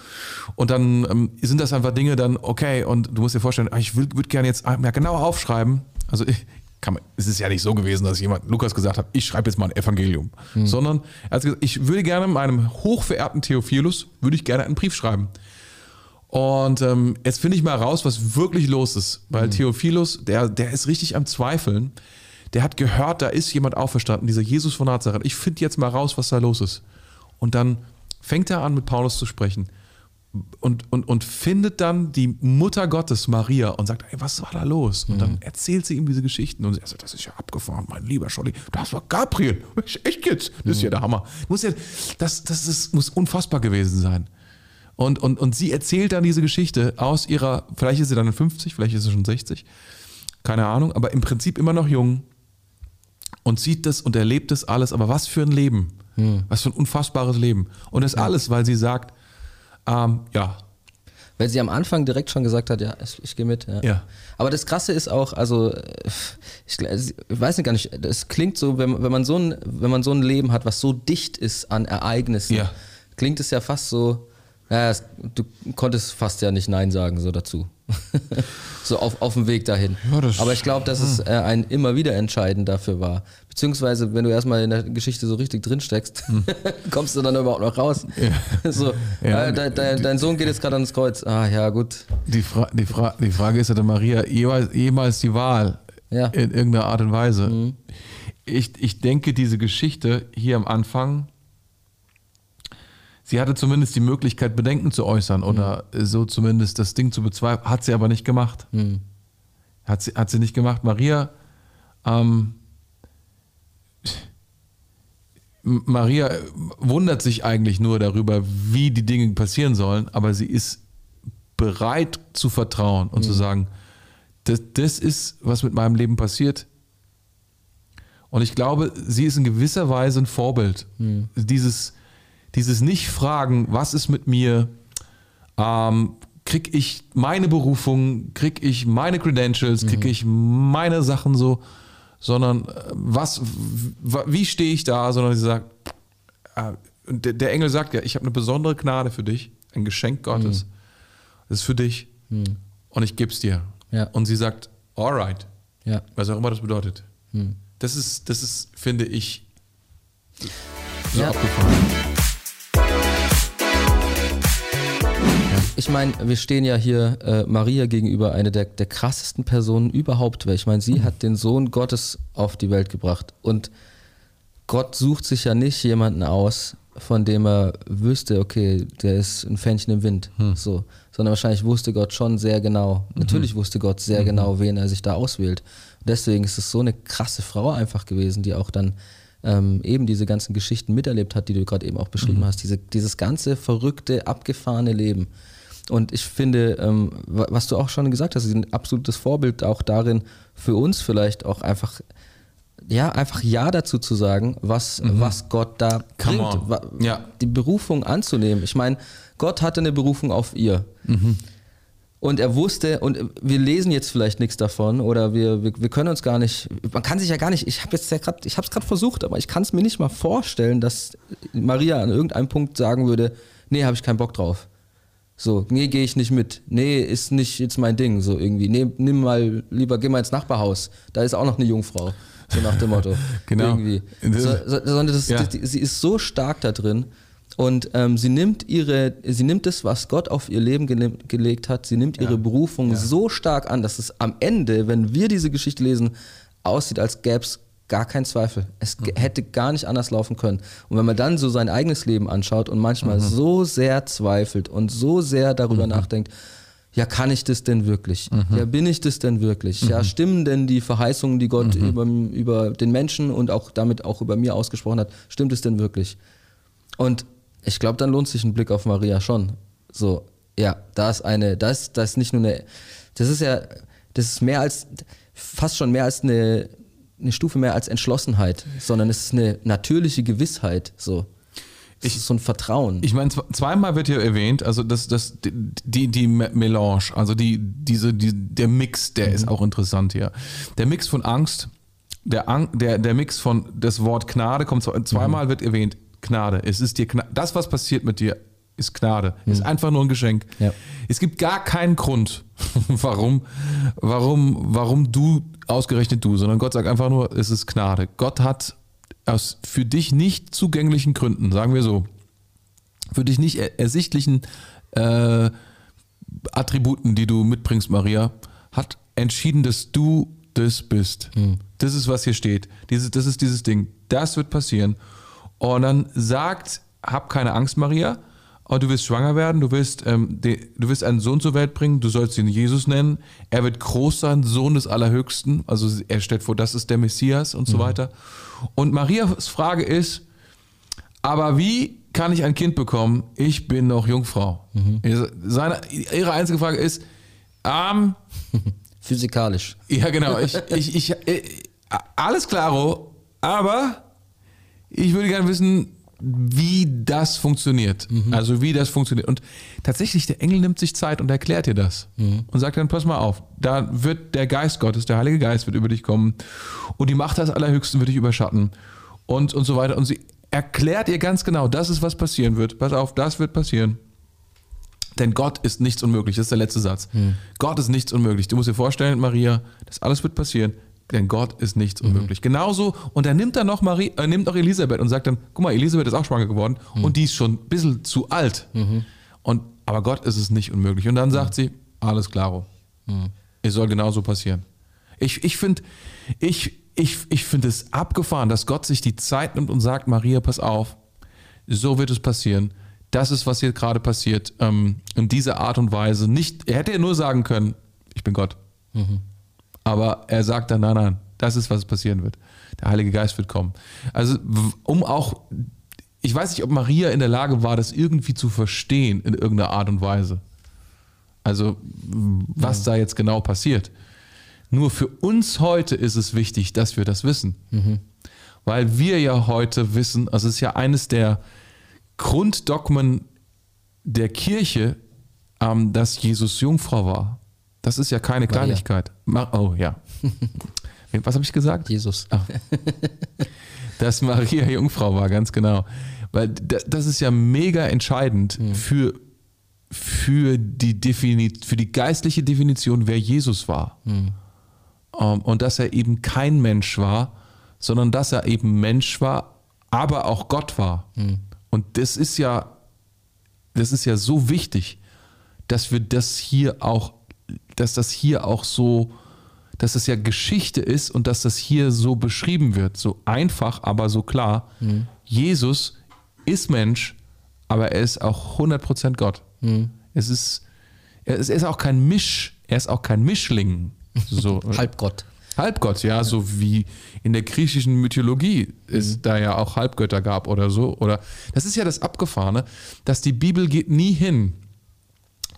Und dann ähm, sind das einfach Dinge dann, okay, und du musst dir vorstellen, ah, ich würde gerne jetzt ja, genau aufschreiben. Also, ich, kann man, es ist ja nicht so gewesen, dass jemand, Lukas gesagt hat, ich schreibe jetzt mal ein Evangelium, sondern er hat gesagt, ich würde gerne meinem hochverehrten Theophilus, würde ich gerne einen Brief schreiben. Und ähm, jetzt finde ich mal raus, was wirklich los ist, weil Theophilus, der, der ist richtig am Zweifeln. Der hat gehört, da ist jemand auferstanden, dieser Jesus von Nazareth. Ich finde jetzt mal raus, was da los ist. Und dann fängt er an, mit Paulus zu sprechen und, und, und findet dann die Mutter Gottes, Maria, und sagt, ey, was war da los? Und dann erzählt sie ihm diese Geschichten und sie sagt, das ist ja abgefahren, mein lieber Scholli, das war Gabriel. Echt jetzt? Das ist ja der Hammer. Muss ja, das das ist, muss unfassbar gewesen sein. Und, und, und sie erzählt dann diese Geschichte aus ihrer, vielleicht ist sie dann 50, vielleicht ist sie schon 60, keine Ahnung, aber im Prinzip immer noch jung und sieht das und erlebt das alles. Aber was für ein Leben. Was für ein unfassbares Leben. Und das alles, weil sie sagt, ähm, ja, Weil sie am Anfang direkt schon gesagt hat, ja, ich, ich gehe mit. Ja. Ja. Aber das Krasse ist auch, also ich, ich weiß nicht gar nicht, es klingt so, wenn, wenn, man so ein, wenn man so ein Leben hat, was so dicht ist an Ereignissen, Ja. klingt es ja fast so, naja, es, du konntest fast ja nicht Nein sagen so dazu. so auf, auf dem Weg dahin. Ja, das- Aber ich glaube, dass es äh, ein immer wieder entscheidend dafür war. Beziehungsweise, wenn du erstmal in der Geschichte so richtig drin steckst, kommst du dann überhaupt noch raus. So, Ja. äh, de, de, dein Sohn geht jetzt gerade ans Kreuz. Ah ja, gut. die, Fra die, Fra die Frage ist ja der Maria, jemals, jemals die Wahl Ja. in irgendeiner Art und Weise. Ich, ich denke, diese Geschichte hier am Anfang, sie hatte zumindest die Möglichkeit, Bedenken zu äußern oder so zumindest das Ding zu bezweifeln, hat sie aber nicht gemacht. Hat, sie, hat sie nicht gemacht. Maria, ähm, Maria wundert sich eigentlich nur darüber, wie die Dinge passieren sollen, aber sie ist bereit zu vertrauen und zu sagen, das, das ist, was mit meinem Leben passiert. Und ich glaube, sie ist in gewisser Weise ein Vorbild. Dieses, dieses Nicht-Fragen, was ist mit mir, ähm, krieg ich meine Berufung, krieg ich meine Credentials, krieg ich meine Sachen so, sondern äh, was, wie stehe ich da, sondern sie sagt, äh, der, der Engel sagt ja, ich habe eine besondere Gnade für dich, ein Geschenk Gottes. Das ist für dich und ich gebe es dir. Ja. Und sie sagt, alright, Ja. was auch immer das bedeutet. Das ist, das ist, finde ich, so Ja. abgefahren. Ich meine, wir stehen ja hier äh, Maria gegenüber, eine der, der krassesten Personen überhaupt. Weil ich meine, sie hat den Sohn Gottes auf die Welt gebracht. Und Gott sucht sich ja nicht jemanden aus, von dem er wüsste, okay, der ist ein Fähnchen im Wind. So. Sondern wahrscheinlich wusste Gott schon sehr genau. Natürlich wusste Gott sehr genau, wen er sich da auswählt. Und deswegen ist es so eine krasse Frau einfach gewesen, die auch dann ähm, eben diese ganzen Geschichten miterlebt hat, die du gerade eben auch beschrieben hast. Diese, dieses ganze verrückte, abgefahrene Leben. Und ich finde, ähm, wa- was du auch schon gesagt hast, ist ein absolutes Vorbild auch darin, für uns vielleicht auch einfach, ja, einfach Ja dazu zu sagen, was, was Gott da Mhm. Come bringt, wa- Ja. die Berufung anzunehmen. Ich meine, Gott hatte eine Berufung auf ihr. Und er wusste, und wir lesen jetzt vielleicht nichts davon oder wir, wir, wir können uns gar nicht, man kann sich ja gar nicht, ich habe jetzt ja gerade, ich habe es gerade versucht, aber ich kann es mir nicht mal vorstellen, dass Maria an irgendeinem Punkt sagen würde, nee, habe ich keinen Bock drauf. So, nee, gehe ich nicht mit. Nee, ist nicht jetzt mein Ding, so irgendwie. Nee, nimm mal, lieber geh mal ins Nachbarhaus. Da ist auch noch eine Jungfrau. So nach dem Motto. Genau. Irgendwie. So, so, sondern das, Ja. das, sie ist so stark da drin und ähm, sie nimmt ihre, sie nimmt das, was Gott auf ihr Leben gele gelegt hat, sie nimmt ihre Berufung so stark an, dass es am Ende, wenn wir diese Geschichte lesen, aussieht, als gäbe es gar keinen Zweifel. Es ge- hätte gar nicht anders laufen können. Und wenn man dann so sein eigenes Leben anschaut und manchmal so sehr zweifelt und so sehr darüber nachdenkt, ja, kann ich das denn wirklich? Ja, bin ich das denn wirklich? Ja, stimmen denn die Verheißungen, die Gott über, über den Menschen und auch damit auch über mir ausgesprochen hat, stimmt es denn wirklich? Und ich glaube, dann lohnt sich ein Blick auf Maria schon. So, ja, da ist eine, da ist, da ist nicht nur eine, das ist ja, das ist mehr als, fast schon mehr als eine, eine Stufe mehr als Entschlossenheit, sondern es ist eine natürliche Gewissheit, so. Es ist so ein Vertrauen. Ich meine, zwe- zweimal wird hier erwähnt, also das, das, die, die Me- Melange, also die, diese, die, der Mix, der ist auch interessant hier. Der Mix von Angst, der, Ang, der, der Mix von das Wort Gnade kommt zwe- zweimal wird erwähnt, Gnade. Es ist dir Gna- das, was passiert mit dir, ist Gnade. Ist einfach nur ein Geschenk. Ja. Es gibt gar keinen Grund, warum, warum, warum du ausgerechnet du, sondern Gott sagt einfach nur, es ist Gnade. Gott hat aus für dich nicht zugänglichen Gründen, sagen wir so, für dich nicht er ersichtlichen äh, Attributen, die du mitbringst, Maria, hat entschieden, dass du das bist. Das ist, was hier steht. Dieses, das ist dieses Ding. Das wird passieren. Und dann sagt, hab keine Angst, Maria. Und du wirst schwanger werden, du wirst, ähm, de, du wirst einen Sohn zur Welt bringen, du sollst ihn Jesus nennen. Er wird groß sein, Sohn des Allerhöchsten. Also er stellt vor, das ist der Messias und so weiter. Und Marias Frage ist, aber wie kann ich ein Kind bekommen? Ich bin noch Jungfrau. Seine, ihre einzige Frage ist, ähm, Physikalisch. ja genau, ich, ich, ich, äh, alles klaro, aber ich würde gerne wissen, wie das funktioniert. Also wie das funktioniert. Und tatsächlich, der Engel nimmt sich Zeit und erklärt dir das. Und sagt dann, pass mal auf, da wird der Geist Gottes, der Heilige Geist wird über dich kommen und die Macht des Allerhöchsten wird dich überschatten und, und so weiter. Und sie erklärt ihr ganz genau, das ist, was passieren wird. Pass auf, das wird passieren. Denn Gott ist nichts unmöglich. Das ist der letzte Satz. Gott ist nichts unmöglich. Du musst dir vorstellen, Maria, das alles wird passieren. Denn Gott ist nichts unmöglich. Genauso, und er nimmt dann noch Marie, äh, nimmt auch Elisabeth und sagt dann, guck mal, Elisabeth ist auch schwanger geworden und die ist schon ein bisschen zu alt. Und, aber Gott ist es nicht unmöglich. Und dann sagt sie, alles klaro. Es soll genauso passieren. Ich, ich finde ich, ich, ich find es abgefahren, dass Gott sich die Zeit nimmt und sagt, Maria, pass auf, so wird es passieren. Das ist, was hier gerade passiert. Ähm, in dieser Art und Weise. Nicht, er hätte ja nur sagen können, ich bin Gott. Aber er sagt dann, nein, nein, Das ist, was passieren wird. Der Heilige Geist wird kommen. Also, um auch, ich weiß nicht, ob Maria in der Lage war, das irgendwie zu verstehen in irgendeiner Art und Weise. Also, was ja. da jetzt genau passiert. Nur für uns heute ist es wichtig, dass wir das wissen. Mhm. Weil wir ja heute wissen, also es ist ja eines der Grunddogmen der Kirche, ähm, dass Jesus Jungfrau war. Das ist ja keine Maria. Kleinigkeit. Oh ja. Was habe ich gesagt? Jesus. Ach. Dass Maria Jungfrau war, ganz genau. Weil das ist ja mega entscheidend mhm. für, für, die für die geistliche Definition, wer Jesus war. Mhm. Um, und dass er eben kein Mensch war, sondern dass er eben Mensch war, aber auch Gott war. Mhm. Und das ist ja, das ist ja so wichtig, dass wir das hier auch, dass das hier auch so, dass es ja Geschichte ist und dass das hier so beschrieben wird, so einfach, aber so klar. Mhm. Jesus ist Mensch, aber er ist auch 100% Gott. Mhm. Es ist, er ist, er ist auch kein Misch, er ist auch kein Mischling. So. Halbgott. Halbgott, ja, ja, so wie in der griechischen Mythologie es mhm. da ja auch Halbgötter gab oder so. Oder das ist ja das Abgefahrene, dass die Bibel geht nie hin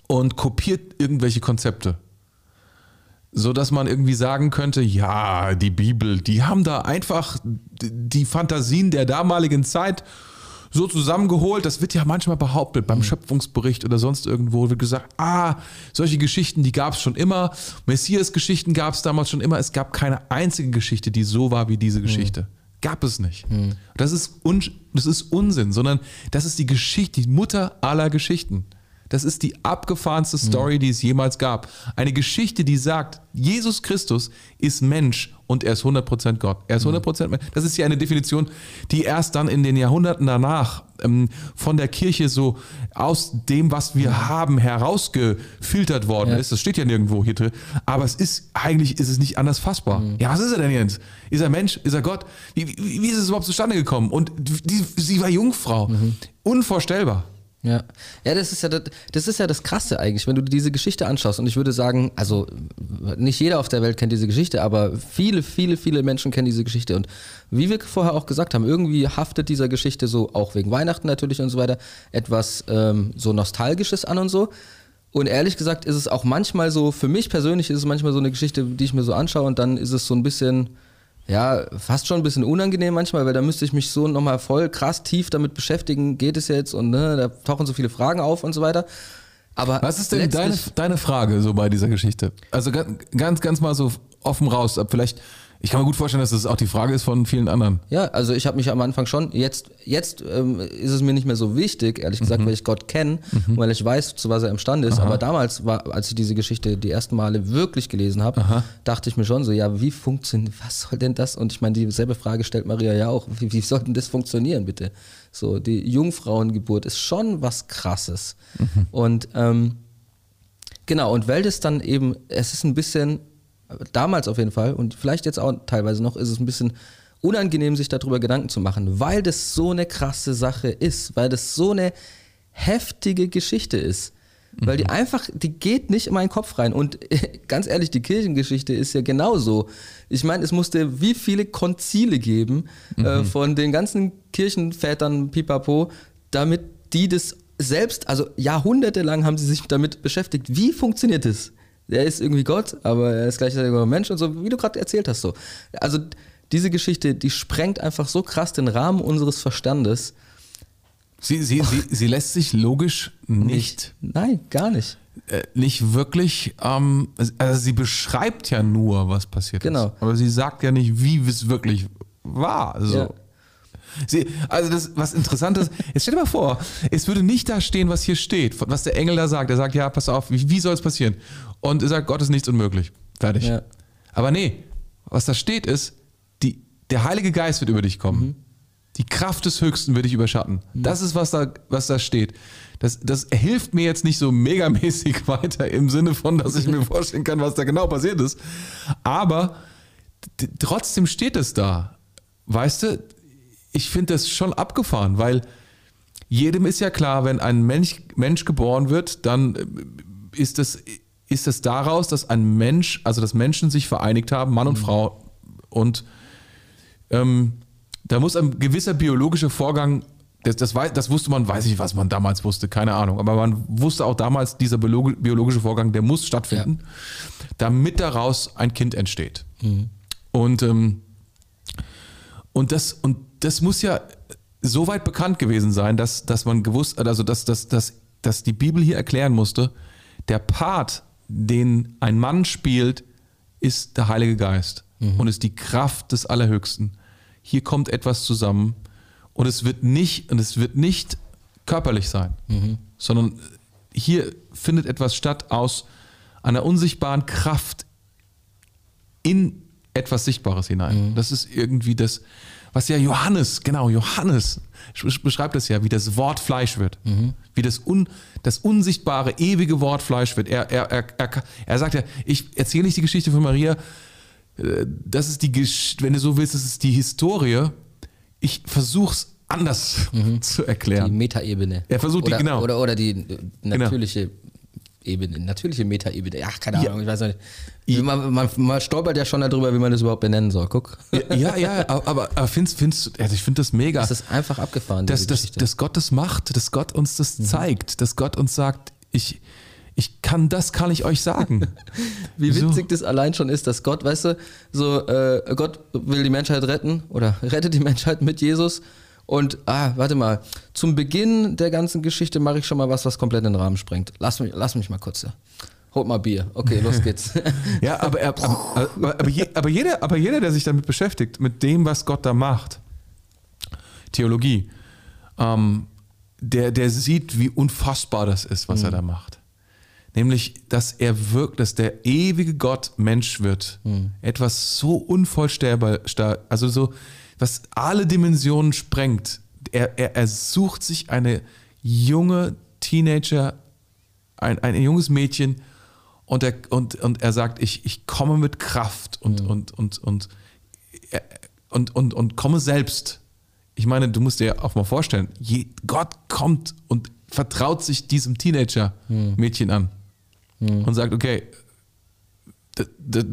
und kopiert irgendwelche Konzepte. So dass man irgendwie sagen könnte, ja, die Bibel, die haben da einfach die Fantasien der damaligen Zeit so zusammengeholt. Das wird ja manchmal behauptet beim mhm. Schöpfungsbericht oder sonst irgendwo wird gesagt, ah, solche Geschichten, die gab es schon immer. Messias-Geschichten gab es damals schon immer. Es gab keine einzige Geschichte, die so war wie diese Geschichte. Mhm. Gab es nicht. Mhm. Das, ist das ist Unsinn, sondern das ist die Geschichte, die Mutter aller Geschichten. Das ist die abgefahrenste Story, die es jemals gab. Eine Geschichte, die sagt, Jesus Christus ist Mensch und er ist 100% Gott. Er ist 100% Mensch. Das ist ja eine Definition, die erst dann in den Jahrhunderten danach ähm, von der Kirche so aus dem, was wir haben, herausgefiltert worden ja. ist. Das steht ja nirgendwo hier drin. Aber es ist, eigentlich ist es nicht anders fassbar. Mhm. Ja, was ist er denn jetzt? Ist er Mensch? Ist er Gott? Wie, wie, wie ist es überhaupt zustande gekommen? Und die, sie war Jungfrau. Mhm. Unvorstellbar. Ja, ja, das ist ja das, das ist ja das Krasse eigentlich, wenn du diese Geschichte anschaust. Und ich würde sagen, also nicht jeder auf der Welt kennt diese Geschichte, aber viele, viele, viele Menschen kennen diese Geschichte. Und wie wir vorher auch gesagt haben, irgendwie haftet dieser Geschichte so auch wegen Weihnachten natürlich und so weiter etwas ähm, so nostalgisches an und so. Und ehrlich gesagt ist es auch manchmal so, für mich persönlich ist es manchmal so eine Geschichte, die ich mir so anschaue und dann ist es so ein bisschen ja, fast schon ein bisschen unangenehm manchmal, weil da müsste ich mich so nochmal voll krass tief damit beschäftigen, geht es jetzt und ne, da tauchen so viele Fragen auf und so weiter. Aber Was ist denn deine, deine Frage so bei dieser Geschichte? Also ganz, ganz mal so offen raus, vielleicht ich kann mir gut vorstellen, dass das auch die Frage ist von vielen anderen. Ja, also ich habe mich am Anfang schon, jetzt, jetzt ähm, ist es mir nicht mehr so wichtig, ehrlich gesagt, mhm. weil ich Gott kenne mhm. und weil ich weiß, zu was er imstande ist. Aha. Aber damals, war, als ich diese Geschichte die ersten Male wirklich gelesen habe, dachte ich mir schon so, ja, wie funktioniert, was soll denn das? Und ich meine, dieselbe Frage stellt Maria ja auch, wie, wie soll denn das funktionieren, bitte? So, die Jungfrauengeburt ist schon was Krasses. Mhm. Und ähm, genau, und weil das dann eben, es ist ein bisschen damals auf jeden Fall und vielleicht jetzt auch teilweise noch, ist es ein bisschen unangenehm, sich darüber Gedanken zu machen, weil das so eine krasse Sache ist, weil das so eine heftige Geschichte ist. Weil die mhm. einfach, die geht nicht in meinen Kopf rein. Und ganz ehrlich, die Kirchengeschichte ist ja genauso. Ich meine, es musste wie viele Konzile geben äh, mhm. äh, von den ganzen Kirchenvätern Pipapo, damit die das selbst, also jahrhundertelang haben sie sich damit beschäftigt. Wie funktioniert das? Er ist irgendwie Gott, aber er ist gleichzeitig ein Mensch und so, wie du gerade erzählt hast. So. Also diese Geschichte, die sprengt einfach so krass den Rahmen unseres Verstandes. Sie, sie, sie, sie lässt sich logisch nicht. nicht nein, gar nicht. Äh, nicht wirklich, ähm, also sie beschreibt ja nur, was passiert genau. ist. Aber sie sagt ja nicht, wie es wirklich war. So. Ja. Sie, also das, was interessant ist, jetzt stell dir mal vor, es würde nicht da stehen, was hier steht, was der Engel da sagt. Er sagt, ja, pass auf, wie, wie soll es passieren? Und er sagt, Gott ist nichts unmöglich. Fertig. Ja. Aber nee, was da steht ist, die, der Heilige Geist wird über dich kommen. Mhm. Die Kraft des Höchsten wird dich überschatten. Mhm. Das ist, was da, was da steht. Das, das hilft mir jetzt nicht so megamäßig weiter im Sinne von, dass ich mir vorstellen kann, was da genau passiert ist. Aber trotzdem steht es da. Weißt du, ich finde das schon abgefahren, weil jedem ist ja klar, wenn ein Mensch, Mensch geboren wird, dann äh, ist es, ist es daraus, dass ein Mensch, also dass Menschen sich vereinigt haben, Mann und mhm. Frau, Und ähm, da muss ein gewisser biologischer Vorgang, das, das, das wusste man, weiß ich, was man damals wusste, keine Ahnung, aber man wusste auch damals, dieser biologi- biologische Vorgang, der muss stattfinden, damit daraus ein Kind entsteht. Und, ähm, und, das, und das muss ja so weit bekannt gewesen sein, dass, dass man gewusst, also dass, dass, dass, dass die Bibel hier erklären musste, der Part, den ein Mann spielt, ist der Heilige Geist und ist die Kraft des Allerhöchsten. Hier kommt etwas zusammen und es wird nicht, und es wird nicht körperlich sein, sondern hier findet etwas statt aus einer unsichtbaren Kraft in etwas Sichtbares hinein. Das ist irgendwie das, was ja Johannes, genau, Johannes sch- beschreibt es ja, wie das Wort Fleisch wird. Wie das, un, das unsichtbare, ewige Wort Fleisch wird. Er, er, er, er, er sagt ja, ich erzähle nicht die Geschichte von Maria, äh, das ist die, wenn du so willst, das ist die Historie. Ich versuche es anders zu Die erklären. Metaebene. Er versucht die- oder, genau. Oder, oder die äh, natürliche Ebene, natürliche Metaebene. Ach, keine Ja. Ahnung, ich weiß nicht. Man, man, man stolpert ja schon darüber, wie man das überhaupt benennen soll. Guck. Ja, ja, aber, aber findest, findest, also ich finde das mega. Das ist einfach abgefahren, dass, dass, dass Gott das macht, dass Gott uns das Mhm. zeigt, dass Gott uns sagt, ich, ich kann, das kann ich euch sagen. Wie So. witzig das allein schon ist, dass Gott, weißt du, so äh, Gott will die Menschheit retten oder rettet die Menschheit mit Jesus. Und, ah, warte mal, zum Beginn der ganzen Geschichte mache ich schon mal was, was komplett den Rahmen sprengt. Lass mich, lass mich mal kurz. Ja. Holt mal Bier. Okay, los geht's. Ja, aber, er, aber, aber, aber, je, aber, jeder, aber jeder, der sich damit beschäftigt, mit dem, was Gott da macht, Theologie, ähm, der, der sieht, wie unfassbar das ist, was er da macht. Nämlich, dass er wirkt, dass der ewige Gott Mensch wird. Etwas so unvollstellbar, also so, was alle Dimensionen sprengt. Er, er, er sucht sich eine junge Teenager, ein, ein junges Mädchen und er, und, und er sagt, ich, ich komme mit Kraft und, und, und, und, er- und, und, und komme selbst. Ich meine, du musst dir auch mal vorstellen, je, Gott kommt und vertraut sich diesem Teenager-Mädchen an und sagt, okay, d- d-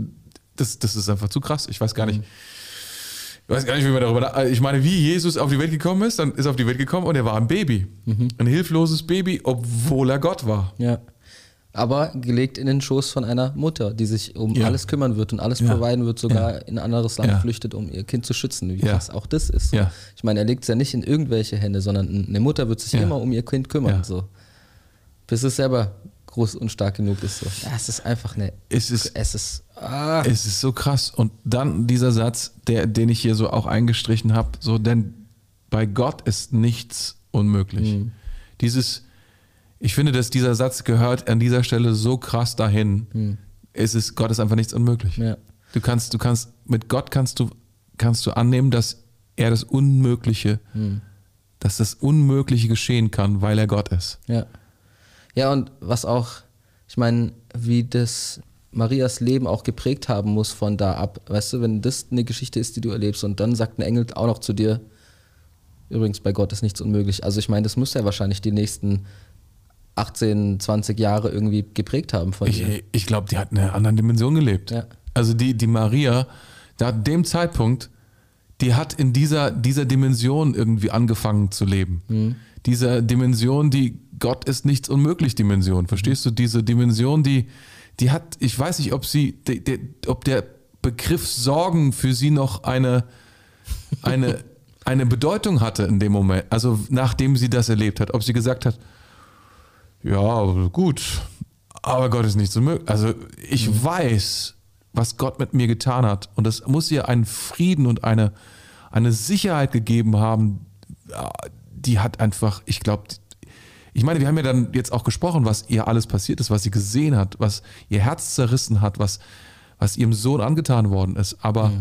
das, das ist einfach zu krass. Ich weiß gar nicht, ich weiß gar nicht, wie man darüber. nach- Ich meine, wie Jesus auf die Welt gekommen ist, dann ist er auf die Welt gekommen und er war ein Baby. Ein hilfloses Baby, obwohl er Gott war. ja. Aber gelegt in den Schoß von einer Mutter, die sich um Ja. alles kümmern wird und alles Ja. providen wird, sogar in ein anderes Land Ja. flüchtet, um ihr Kind zu schützen. Wie Ja. krass auch das ist. So. Ja. Ich meine, er legt es ja nicht in irgendwelche Hände, sondern eine Mutter wird sich Ja. immer um ihr Kind kümmern. Ja. So. Bis es selber groß und stark genug ist. So. Ja, es ist einfach eine. Es ist, Es ist. Ah, es ist so krass. Und dann dieser Satz, der, den ich hier so auch eingestrichen habe, so, denn bei Gott ist nichts unmöglich. Dieses, ich finde, dass dieser Satz gehört an dieser Stelle so krass dahin. Es ist, Gott ist einfach nichts unmöglich. Ja. Du kannst, du kannst, mit Gott kannst du, kannst du annehmen, dass er das Unmögliche, dass das Unmögliche geschehen kann, weil er Gott ist. Ja. Ja, und was auch, ich meine, wie das Marias Leben auch geprägt haben muss von da ab. Weißt du, wenn das eine Geschichte ist, die du erlebst und dann sagt ein Engel auch noch zu dir, übrigens bei Gott ist nichts unmöglich. Also ich meine, das muss ja wahrscheinlich die nächsten 18, 20 Jahre irgendwie geprägt haben von dir. Ich, ich glaube, die hat in einer anderen Dimension gelebt. Ja. Also die, die Maria, da ab dem Zeitpunkt, die hat in dieser, dieser Dimension irgendwie angefangen zu leben. Mhm. Dieser Dimension, die Gott ist nichts unmöglich Dimension. Verstehst du? Diese Dimension, die, die hat, ich weiß nicht, ob sie, die, die, ob der Begriff Sorgen für sie noch eine, eine, eine Bedeutung hatte in dem Moment. Also nachdem sie das erlebt hat, ob sie gesagt hat, ja, gut. Aber Gott ist nicht so möglich. Also ich weiß, was Gott mit mir getan hat. Und das muss ihr einen Frieden und eine, eine Sicherheit gegeben haben, die hat einfach, ich glaube, ich meine, wir haben ja dann jetzt auch gesprochen, was ihr alles passiert ist, was sie gesehen hat, was ihr Herz zerrissen hat, was, was ihrem Sohn angetan worden ist. Aber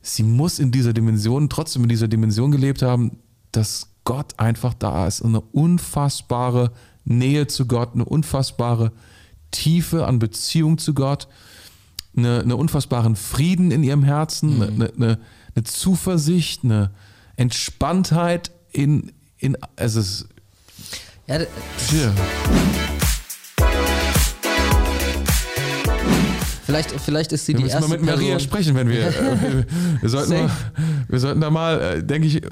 sie muss in dieser Dimension, trotzdem in dieser Dimension gelebt haben, dass Gott einfach da ist. Eine unfassbare Nähe zu Gott, eine unfassbare Tiefe an Beziehung zu Gott, eine, eine unfassbaren Frieden in ihrem Herzen, eine, eine, eine Zuversicht, eine Entspanntheit in, in es ist Ja, tja, Vielleicht, vielleicht ist sie Wir die müssen erste mal mit Maria Person. sprechen, wenn wir. äh, wir, sollten mal, wir sollten da mal, äh, denke ich, äh,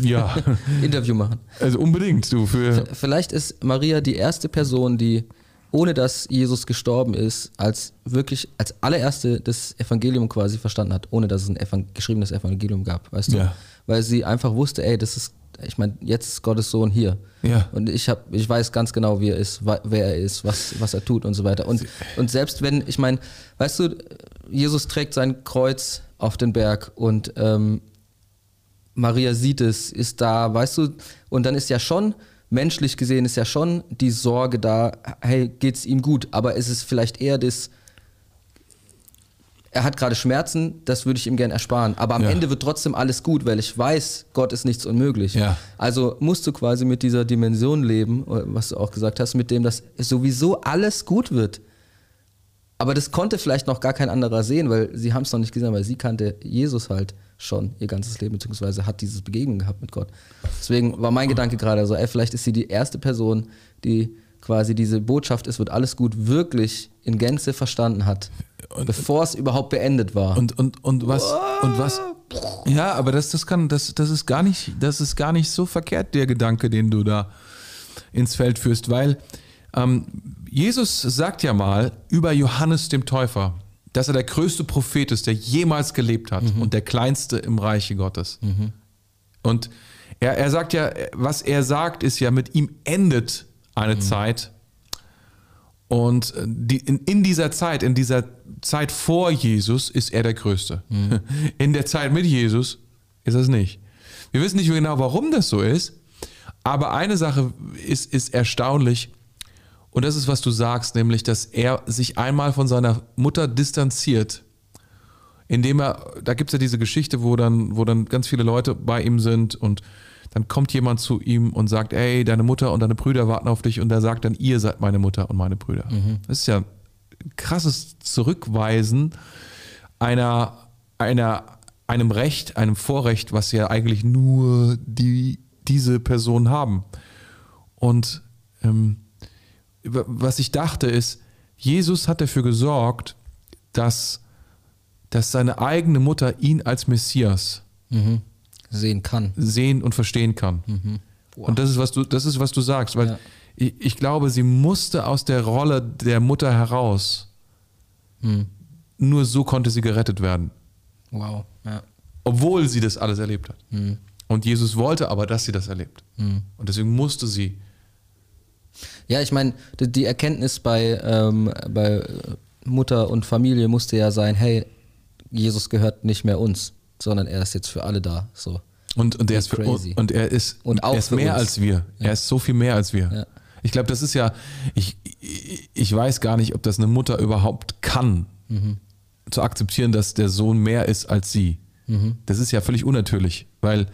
ja, Interview machen. also unbedingt, du, für. Vielleicht ist Maria die erste Person, die, ohne dass Jesus gestorben ist, als wirklich als allererste das Evangelium quasi verstanden hat, ohne dass es ein geschriebenes Evangelium gab, weißt du? Ja. Weil sie einfach wusste, ey, das ist, ich meine, jetzt ist Gottes Sohn hier. Ja. Und ich hab, ich weiß ganz genau, wie er ist, wer er ist, was, was er tut und so weiter. Und, und selbst wenn, ich meine, weißt du, Jesus trägt sein Kreuz auf den Berg und ähm, Maria sieht es, ist da, weißt du, und dann ist ja schon, menschlich gesehen, ist ja schon die Sorge da, hey, geht's ihm gut, aber ist es vielleicht eher das, er hat gerade Schmerzen, das würde ich ihm gern ersparen. Aber am Ja. Ende wird trotzdem alles gut, weil ich weiß, Gott ist nichts unmöglich. Ja. Also musst du quasi mit dieser Dimension leben, was du auch gesagt hast, mit dem, dass sowieso alles gut wird. Aber das konnte vielleicht noch gar kein anderer sehen, weil sie haben es noch nicht gesehen, weil sie kannte Jesus halt schon ihr ganzes Leben, beziehungsweise hat dieses Begegnung gehabt mit Gott. Deswegen war mein Gedanke gerade so, ey, vielleicht ist sie die erste Person, die quasi diese Botschaft, es wird alles gut, wirklich in Gänze verstanden hat, bevor es überhaupt beendet war. Und, und, und was, und was, ja, aber das, das kann, das, das ist gar nicht, das ist gar nicht so verkehrt, der Gedanke, den du da ins Feld führst, weil ähm, Jesus sagt ja mal über Johannes dem Täufer, dass er der größte Prophet ist, der jemals gelebt hat und der kleinste im Reiche Gottes. Und er, er sagt ja, was er sagt, ist ja, mit ihm endet eine Zeit. Und äh, die, in, in dieser Zeit, in dieser Zeit vor Jesus ist er der Größte. In der Zeit mit Jesus ist es nicht. Wir wissen nicht genau, warum das so ist, aber eine Sache ist, ist erstaunlich und das ist, was du sagst, nämlich, dass er sich einmal von seiner Mutter distanziert, indem er, da gibt es ja diese Geschichte, wo dann, wo dann ganz viele Leute bei ihm sind und dann kommt jemand zu ihm und sagt, ey, deine Mutter und deine Brüder warten auf dich und er sagt dann, ihr seid meine Mutter und meine Brüder. Das ist ja ein krasses Zurückweisen einer, einer, einem Recht, einem Vorrecht, was ja eigentlich nur die, diese Personen haben. Und ähm, was ich dachte ist, Jesus hat dafür gesorgt, dass, dass seine eigene Mutter ihn als Messias Mhm. Sehen kann. sehen und verstehen kann. Und das ist, was du, das ist, was du sagst, weil Ja. ich, ich glaube, sie musste aus der Rolle der Mutter heraus. Nur so konnte sie gerettet werden, Wow. Ja. obwohl sie das alles erlebt hat. Und Jesus wollte aber, dass sie das erlebt. Und deswegen musste sie. Ja, ich meine, die, die Erkenntnis bei, ähm, bei Mutter und Familie musste ja sein, hey, Jesus gehört nicht mehr uns, sondern er ist jetzt für alle da. So. Und, und, er, ist für, Crazy. und er ist, Und auch er ist mehr uns. als wir. Er ist so viel mehr als wir. Ja. Ich glaube, das ist ja, ich, ich- ich weiß gar nicht, ob das eine Mutter überhaupt kann, Mhm. zu akzeptieren, dass der Sohn mehr ist als sie. Mhm. Das ist ja völlig unnatürlich, weil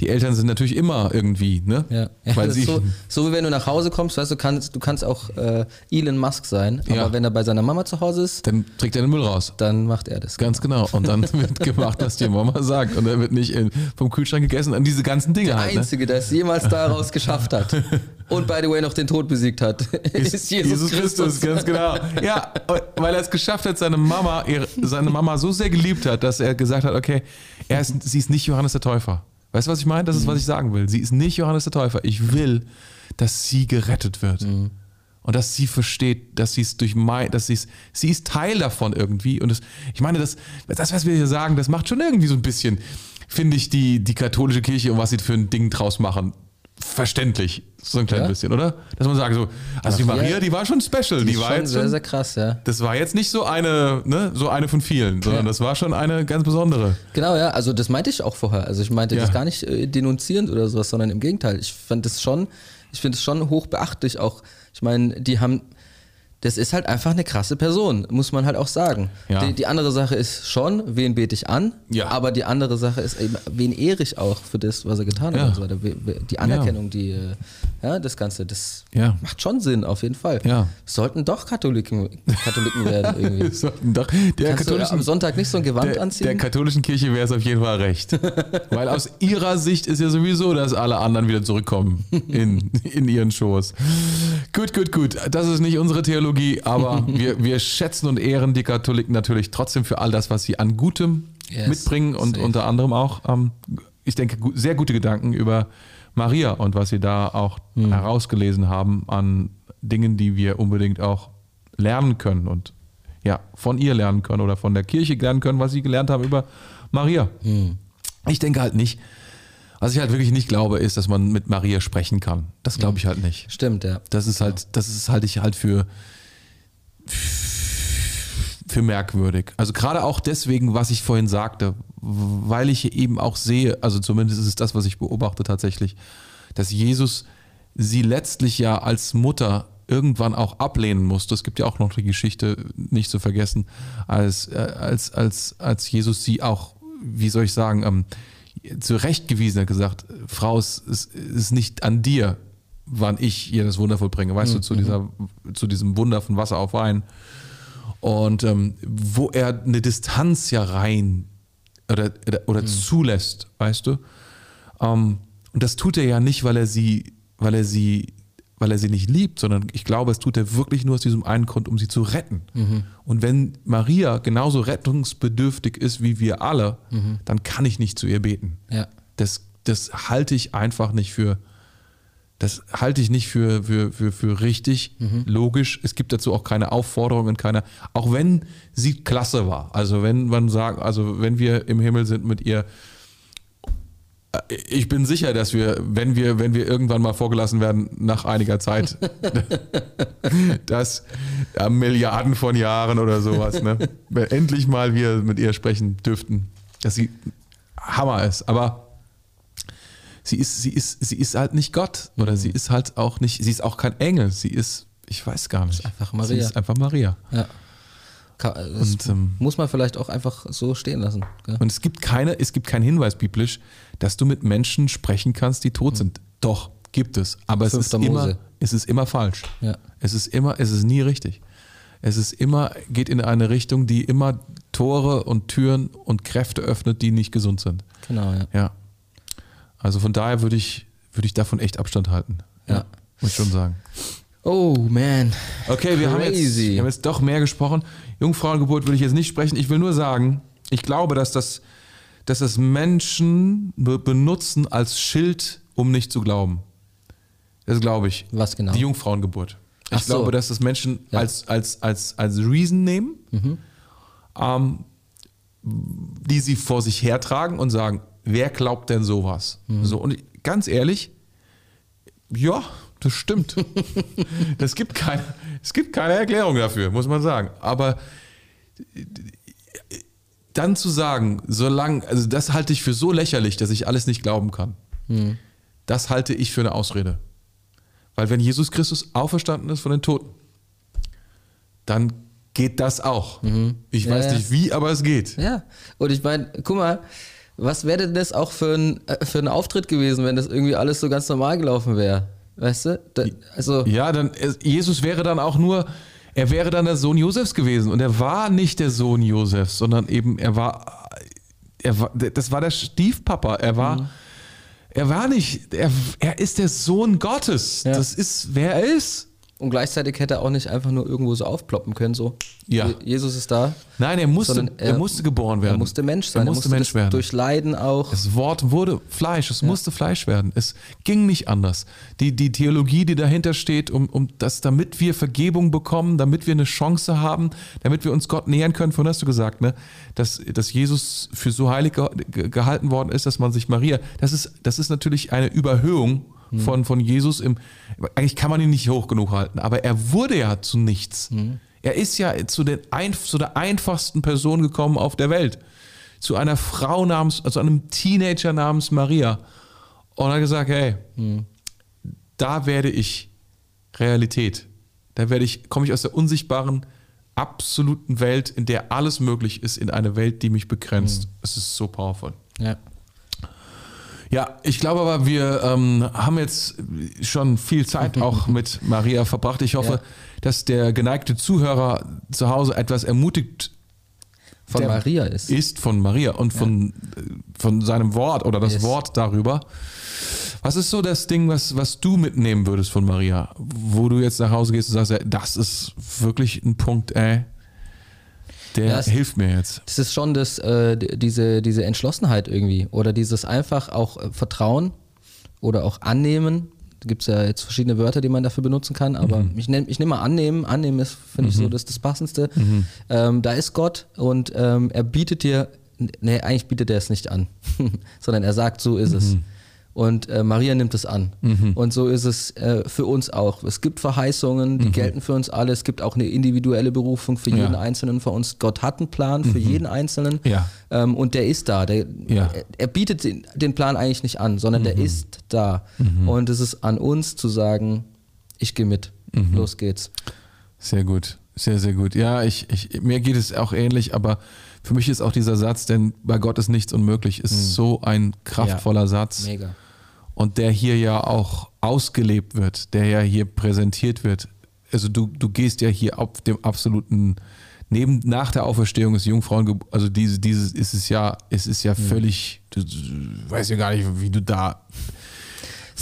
die Eltern sind natürlich immer irgendwie, ne? Ja. ja Weil sie, ist so, so wie wenn du nach Hause kommst, weißt du, kannst, du kannst auch äh, Elon Musk sein, aber Ja. wenn er bei seiner Mama zu Hause ist, dann trägt er den Müll raus. dann macht er das. Ganz genau. Und dann wird gemacht, was die Mama sagt. Und er wird nicht in, vom Kühlschrank gegessen. Und diese ganzen Dinge Der halt. Ne? Einzige, der es jemals daraus geschafft hat und by the way noch den Tod besiegt hat, ist, Jesus, Christus. ganz genau. Ja, weil er es geschafft hat, seine Mama, ihre, seine Mama so sehr geliebt hat, dass er gesagt hat, okay, er ist, sie ist nicht Johannes der Täufer. Weißt du, was ich meine? Das ist, was ich sagen will. Sie ist nicht Johannes der Täufer. Ich will, dass sie gerettet wird. Und dass sie versteht, dass sie es durch mein, dass sie es, sie ist Teil davon irgendwie. Und das, ich meine, das, das, was wir hier sagen, das macht schon irgendwie so ein bisschen, finde ich, die, die katholische Kirche und was sie für ein Ding draus machen, verständlich. So ein klein Ja. bisschen, oder? Dass man sagt so, also die ja. Maria, die war schon special. Die, ist war schon jetzt sehr, schon, sehr krass, ja. das war jetzt nicht so eine, ne, so eine von vielen, sondern Ja. das war schon eine ganz besondere. Genau, ja, also das meinte ich auch vorher. Also ich meinte das gar nicht äh, denunzierend oder sowas, sondern im Gegenteil. Ich fand das schon, ich finde es schon hoch beachtlich auch. Ich meine, die haben, das ist halt einfach eine krasse Person, muss man halt auch sagen. Ja. Die, die andere Sache ist schon, wen bete ich an, Ja. aber die andere Sache ist eben, wen ehre ich auch für das, was er getan Ja. hat und so weiter. We- we- Die Anerkennung, die, äh, ja, das Ganze, das macht schon Sinn, auf jeden Fall. Ja. Sollten doch Katholiken, Katholiken werden irgendwie. Sollten doch, der Kannst katholischen, am Sonntag nicht so ein Gewand der, anziehen? der katholischen Kirche wäre es auf jeden Fall recht. Weil aus ihrer Sicht ist ja sowieso, dass alle anderen wieder zurückkommen in, in ihren Schoß. Gut, gut, gut. Das ist nicht unsere Theologie. Theologie, aber wir, wir schätzen und ehren die Katholiken natürlich trotzdem für all das, was sie an Gutem Yes, mitbringen und safe. unter anderem auch, ähm, ich denke, sehr gute Gedanken über Maria und was sie da auch Hm. herausgelesen haben an Dingen, die wir unbedingt auch lernen können und ja, von ihr lernen können oder von der Kirche lernen können, was sie gelernt haben über Maria. Hm. Ich denke halt nicht, was ich halt wirklich nicht glaube, ist, dass man mit Maria sprechen kann. Das glaube ich halt nicht. Stimmt, ja. Das ist halt, das ist halte ich halt für für merkwürdig. Also gerade auch deswegen, was ich vorhin sagte, weil ich eben auch sehe, also zumindest ist es das, was ich beobachte tatsächlich, dass Jesus sie letztlich ja als Mutter irgendwann auch ablehnen musste. Es gibt ja auch noch die Geschichte nicht zu vergessen, als, äh, als, als, als Jesus sie auch, wie soll ich sagen, ähm, zurechtgewiesen hat, gesagt, Frau, es ist, es ist nicht an dir, wann ich ihr das Wunder vollbringe. Weißt du, zu, dieser, zu diesem Wunder von Wasser auf Wein. Und ähm, wo er eine Distanz ja rein oder, oder, oder zulässt, weißt du? Ähm, und das tut er ja nicht, weil er sie, weil er sie, weil er sie nicht liebt, sondern ich glaube, es tut er wirklich nur aus diesem einen Grund, um sie zu retten. Und wenn Maria genauso rettungsbedürftig ist wie wir alle, dann kann ich nicht zu ihr beten. Ja. Das, das halte ich einfach nicht für, das halte ich nicht für, für, für, für richtig, logisch. Es gibt dazu auch keine Aufforderungen, keine, auch wenn sie klasse war. Also wenn man sagt, also wenn wir im Himmel sind mit ihr, äh, ich bin sicher, dass wir, wenn wir, wenn wir irgendwann mal vorgelassen werden, nach einiger Zeit, dass ja, Milliarden von Jahren oder sowas, ne, wenn endlich mal wir mit ihr sprechen dürften, dass sie Hammer ist. Aber sie ist, sie ist, sie ist halt nicht Gott oder sie ist halt auch nicht, sie ist auch kein Engel, sie ist, ich weiß gar nicht. einfach Maria. Sie ist einfach Maria. ja. Das Und, ähm, muss man vielleicht auch einfach so stehen lassen. Gell? Und es gibt keine, es gibt keinen Hinweis biblisch, dass du mit Menschen sprechen kannst, die tot sind. Doch, gibt es. Aber es ist, immer, es ist immer falsch. Ja. Es ist immer, es ist nie richtig. Es ist immer, geht in eine Richtung, die immer Tore und Türen und Kräfte öffnet, die nicht gesund sind. Genau, ja. Ja. Also von daher würde ich, würde ich davon echt Abstand halten. Ja. Muss ich schon sagen. Oh, man. Okay, wir haben, jetzt, wir haben jetzt doch mehr gesprochen. Jungfrauengeburt will ich jetzt nicht sprechen. Ich will nur sagen, ich glaube, dass das, dass das Menschen be- benutzen als Schild, um nicht zu glauben. Das glaube ich. Was genau? Die Jungfrauengeburt. Ich Ach so. glaube, dass das Menschen Ja. als, als, als, als Reason nehmen, ähm, die sie vor sich hertragen und sagen, wer glaubt denn sowas? So, und ganz ehrlich, ja, das stimmt. das gibt keine, es gibt keine Erklärung dafür, muss man sagen. Aber dann zu sagen, solange, also das halte ich für so lächerlich, dass ich alles nicht glauben kann. Das halte ich für eine Ausrede. Weil wenn Jesus Christus auferstanden ist von den Toten, dann geht das auch. Ich Ja, weiß ja. nicht wie, aber es geht. Ja, und ich meine, guck mal, was wäre denn das auch für ein, äh, für ein Auftritt gewesen, wenn das irgendwie alles so ganz normal gelaufen wäre? Weißt du? Da, also, Ja, dann es- Jesus wäre dann auch nur, er wäre dann der Sohn Josefs gewesen und er war nicht der Sohn Josefs, sondern eben er war, er war, das war der Stiefpapa. Er war, er war nicht, er, er ist der Sohn Gottes. Ja. Das ist, wer er ist. Und gleichzeitig hätte er auch nicht einfach nur irgendwo so aufploppen können, so. Ja. Je- Jesus ist da. Nein, er musste, er, er- musste geboren werden. Er musste Mensch sein. Er musste, Mensch das werden. Durch Leiden auch. Das Wort wurde Fleisch, es musste Fleisch werden. Es ging nicht anders. Die, die Theologie, die dahinter steht, um, um das, damit wir Vergebung bekommen, damit wir eine Chance haben, damit wir uns Gott nähern können, von hast du gesagt, ne? dass, dass Jesus für so heilig ge ge- gehalten worden ist, dass man sich Maria, das ist, das ist natürlich eine Überhöhung von, von Jesus. Im, eigentlich kann man ihn nicht hoch genug halten, aber er wurde ja zu nichts. Er ist ja zu, den ein, zu der einfachsten Person gekommen auf der Welt zu einer Frau namens, also einem Teenager namens Maria und hat gesagt, hey, da werde ich Realität. Da werde ich, komme ich aus der unsichtbaren, absoluten Welt, in der alles möglich ist, in eine Welt, die mich begrenzt. Es ist so powerful. Ja. Ja, ich glaube aber, wir ähm, haben jetzt schon viel Zeit auch mit Maria verbracht. Ich hoffe, Ja. dass der geneigte Zuhörer zu Hause etwas ermutigt Von der Maria ist. ist von Maria und von, äh, von seinem Wort oder das Yes. Wort darüber. Was ist so das Ding, was, was du mitnehmen würdest von Maria? Wo du jetzt nach Hause gehst und sagst, das ist wirklich ein Punkt, ey, der Ja, es- hilft mir jetzt. Das ist schon das, äh, diese, diese Entschlossenheit irgendwie oder dieses einfach auch äh, Vertrauen oder auch annehmen. Da gibt es ja jetzt verschiedene Wörter, die man dafür benutzen kann, aber Mhm. ich nehme ich nehm mal annehmen. Annehmen ist, finde ich, so das, das Passendste. Ähm, da ist Gott und ähm, er bietet dir, nee, eigentlich bietet er es nicht an, sondern er sagt, so ist es. Und äh, Maria nimmt es an. Und so ist es äh, für uns auch. Es gibt Verheißungen, die gelten für uns alle. Es gibt auch eine individuelle Berufung für Ja. jeden Einzelnen von uns. Gott hat einen Plan für jeden Einzelnen. Ja. Ähm, und der ist da. Der, Ja. er, er bietet den, den Plan eigentlich nicht an, sondern der ist da. Und es ist an uns zu sagen, ich gehe mit. Los geht's. Sehr gut, sehr, sehr gut. Ja, ich, ich, mir geht es auch ähnlich, aber für mich ist auch dieser Satz, denn bei Gott ist nichts unmöglich, ist so ein kraftvoller Satz. Mega. Und der hier ja auch ausgelebt wird, der ja hier präsentiert wird. Also du, du gehst ja hier auf dem absoluten neben nach der Auferstehung des Jungfrauen, also diese, dieses ist es ja, es ist ja völlig, du, du weißt ja gar nicht, wie du da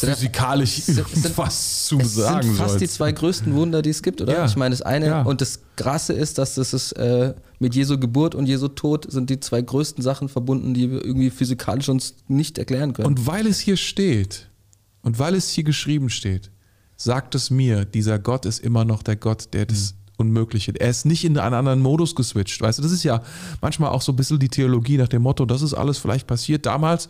physikalisch sind- sind- was zu Es sagen sind fast die sollst. zwei größten Wunder, die es gibt, oder? Ja. Ich meine, das eine Ja. und das Krasse ist, dass das ist, äh, mit Jesu Geburt und Jesu Tod sind die zwei größten Sachen verbunden, die wir irgendwie physikalisch uns nicht erklären können. Und weil es hier steht und weil es hier geschrieben steht, sagt es mir, dieser Gott ist immer noch der Gott, der das Unmögliche. Er ist nicht in einen anderen Modus geswitcht. Weißt du, das ist ja manchmal auch so ein bisschen die Theologie nach dem Motto, das ist alles vielleicht passiert damals,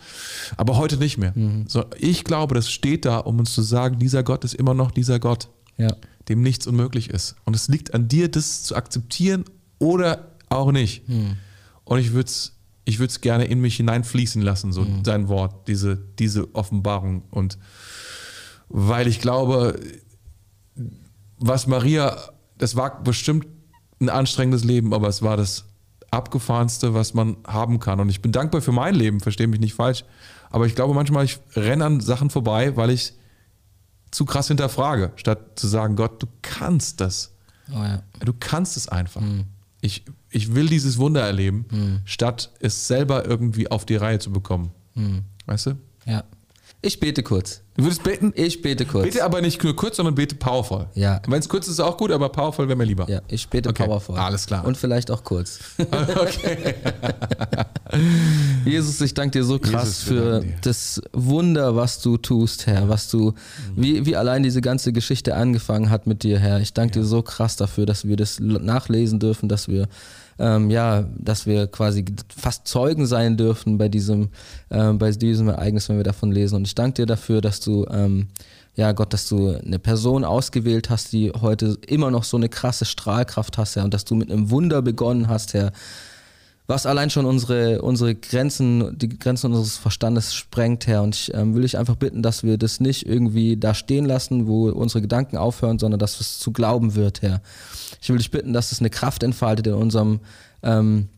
aber heute nicht mehr. So, ich glaube, das steht da, um uns zu sagen, dieser Gott ist immer noch dieser Gott, ja. dem nichts unmöglich ist. Und es liegt an dir, das zu akzeptieren oder auch nicht. Und ich würde es ich würd's gerne in mich hineinfließen lassen, so sein Wort, diese, diese Offenbarung. Und weil ich glaube, was Maria, das war bestimmt ein anstrengendes Leben, aber es war das abgefahrenste, was man haben kann. Und ich bin dankbar für mein Leben, verstehe mich nicht falsch. Aber ich glaube manchmal, ich renne an Sachen vorbei, weil ich zu krass hinterfrage, statt zu sagen, Gott, du kannst das. Oh ja. Du kannst es einfach. Ich, ich will dieses Wunder erleben, statt es selber irgendwie auf die Reihe zu bekommen. Weißt du? ja. Ich bete kurz. Du würdest beten? Ich bete kurz. Bete aber nicht nur kurz, sondern bete powerful. Ja. Wenn es kurz ist, ist auch gut, aber powerful wäre mir lieber. Ja, ich bete Okay, powerful. alles klar. Und vielleicht auch kurz. Okay. Jesus, ich danke dir so krass Jesus, für das Wunder, was du tust, Herr, was du, wie, wie allein diese ganze Geschichte angefangen hat mit dir, Herr. Ich danke dir so krass dafür, dass wir das nachlesen dürfen, dass wir ähm, ja, dass wir quasi fast Zeugen sein dürfen bei diesem, ähm, bei diesem Ereignis, wenn wir davon lesen. Und ich danke dir dafür, dass du, ähm, ja Gott, dass du eine Person ausgewählt hast, die heute immer noch so eine krasse Strahlkraft hast, Herr, und dass du mit einem Wunder begonnen hast, Herr, was allein schon unsere, unsere Grenzen, die Grenzen unseres Verstandes sprengt, Herr. Und ich ähm, will dich einfach bitten, dass wir das nicht irgendwie da stehen lassen, wo unsere Gedanken aufhören, sondern dass es zu glauben wird, Herr. Ich will dich bitten, dass es eine Kraft entfaltet in unserem, ähm,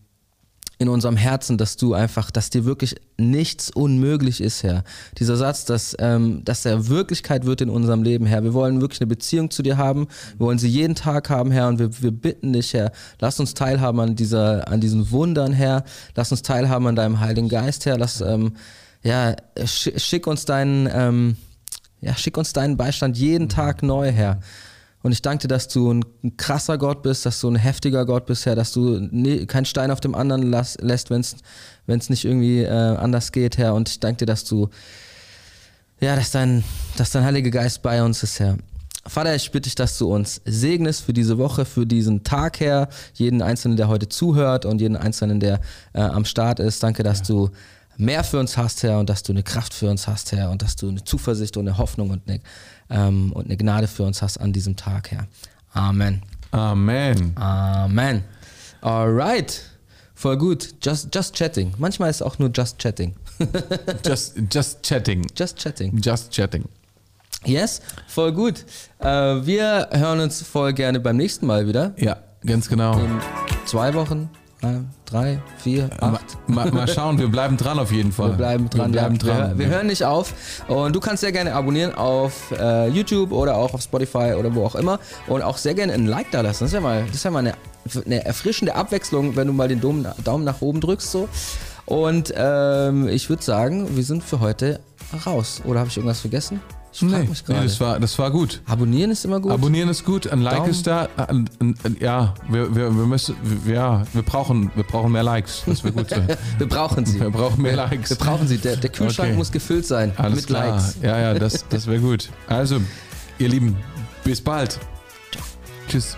in unserem Herzen, dass du einfach, dass dir wirklich nichts unmöglich ist, Herr. Dieser Satz, dass, ähm, dass er Wirklichkeit wird in unserem Leben, Herr. Wir wollen wirklich eine Beziehung zu dir haben. Wir wollen sie jeden Tag haben, Herr. Und wir, wir bitten dich, Herr, lass uns teilhaben an, dieser, an diesen Wundern, Herr. Lass uns teilhaben an deinem Heiligen Geist, Herr. Lass, ähm, ja, sch- schick uns deinen, ähm, ja, schick uns deinen Beistand jeden Tag neu, Herr. Und ich danke dir, dass du ein, ein krasser Gott bist, dass du ein heftiger Gott bist, Herr, dass du ne, keinen Stein auf dem anderen las, lässt, wenn es nicht irgendwie äh, anders geht, Herr. Und ich danke dir, dass du, ja, dass dein, dass dein Heiliger Geist bei uns ist, Herr. Vater, ich bitte dich, dass du uns segnest für diese Woche, für diesen Tag, Herr. Jeden Einzelnen, der heute zuhört und jeden Einzelnen, der äh, am Start ist. Danke, dass du mehr für uns hast, Herr, und dass du eine Kraft für uns hast, Herr, und dass du eine Zuversicht und eine Hoffnung und eine, ähm, und eine Gnade für uns hast an diesem Tag, Herr. Amen. Amen. Amen. Alright. Voll gut. Just, just chatting. Manchmal ist es auch nur just chatting. Just, just chatting. Just chatting. Just chatting. Yes, voll gut. Äh, wir hören uns voll gerne beim nächsten Mal wieder. Ja, ganz genau. In zwei Wochen, drei, vier, Mal, acht. mal, mal schauen, wir bleiben dran auf jeden Fall. Wir bleiben dran. Wir bleiben dran. Wir, wir hören nicht auf. Und du kannst sehr gerne abonnieren auf äh, YouTube oder auch auf Spotify oder wo auch immer. Und auch sehr gerne ein Like da lassen. Das ist ja mal, das ist ja mal eine, eine erfrischende Abwechslung, wenn du mal den Daumen, Daumen nach oben drückst. So. Und ähm, ich würde sagen, wir sind für heute raus. Oder habe ich irgendwas vergessen? Ich Nee, mich nee das, war, das war gut. Abonnieren ist immer gut. Abonnieren ist gut, ein Like Daumen. ist da. Ein, ein, ein, ja, wir, wir, wir müssen, ja, wir brauchen, wir brauchen mehr Likes. Das wäre gut. wir brauchen sie. wir brauchen mehr Likes. Wir brauchen sie. Der, der Kühlschrank Okay. muss gefüllt sein Alles mit klar. Likes. Ja, ja, das, das wäre gut. Also, ihr Lieben, bis bald. Tschüss.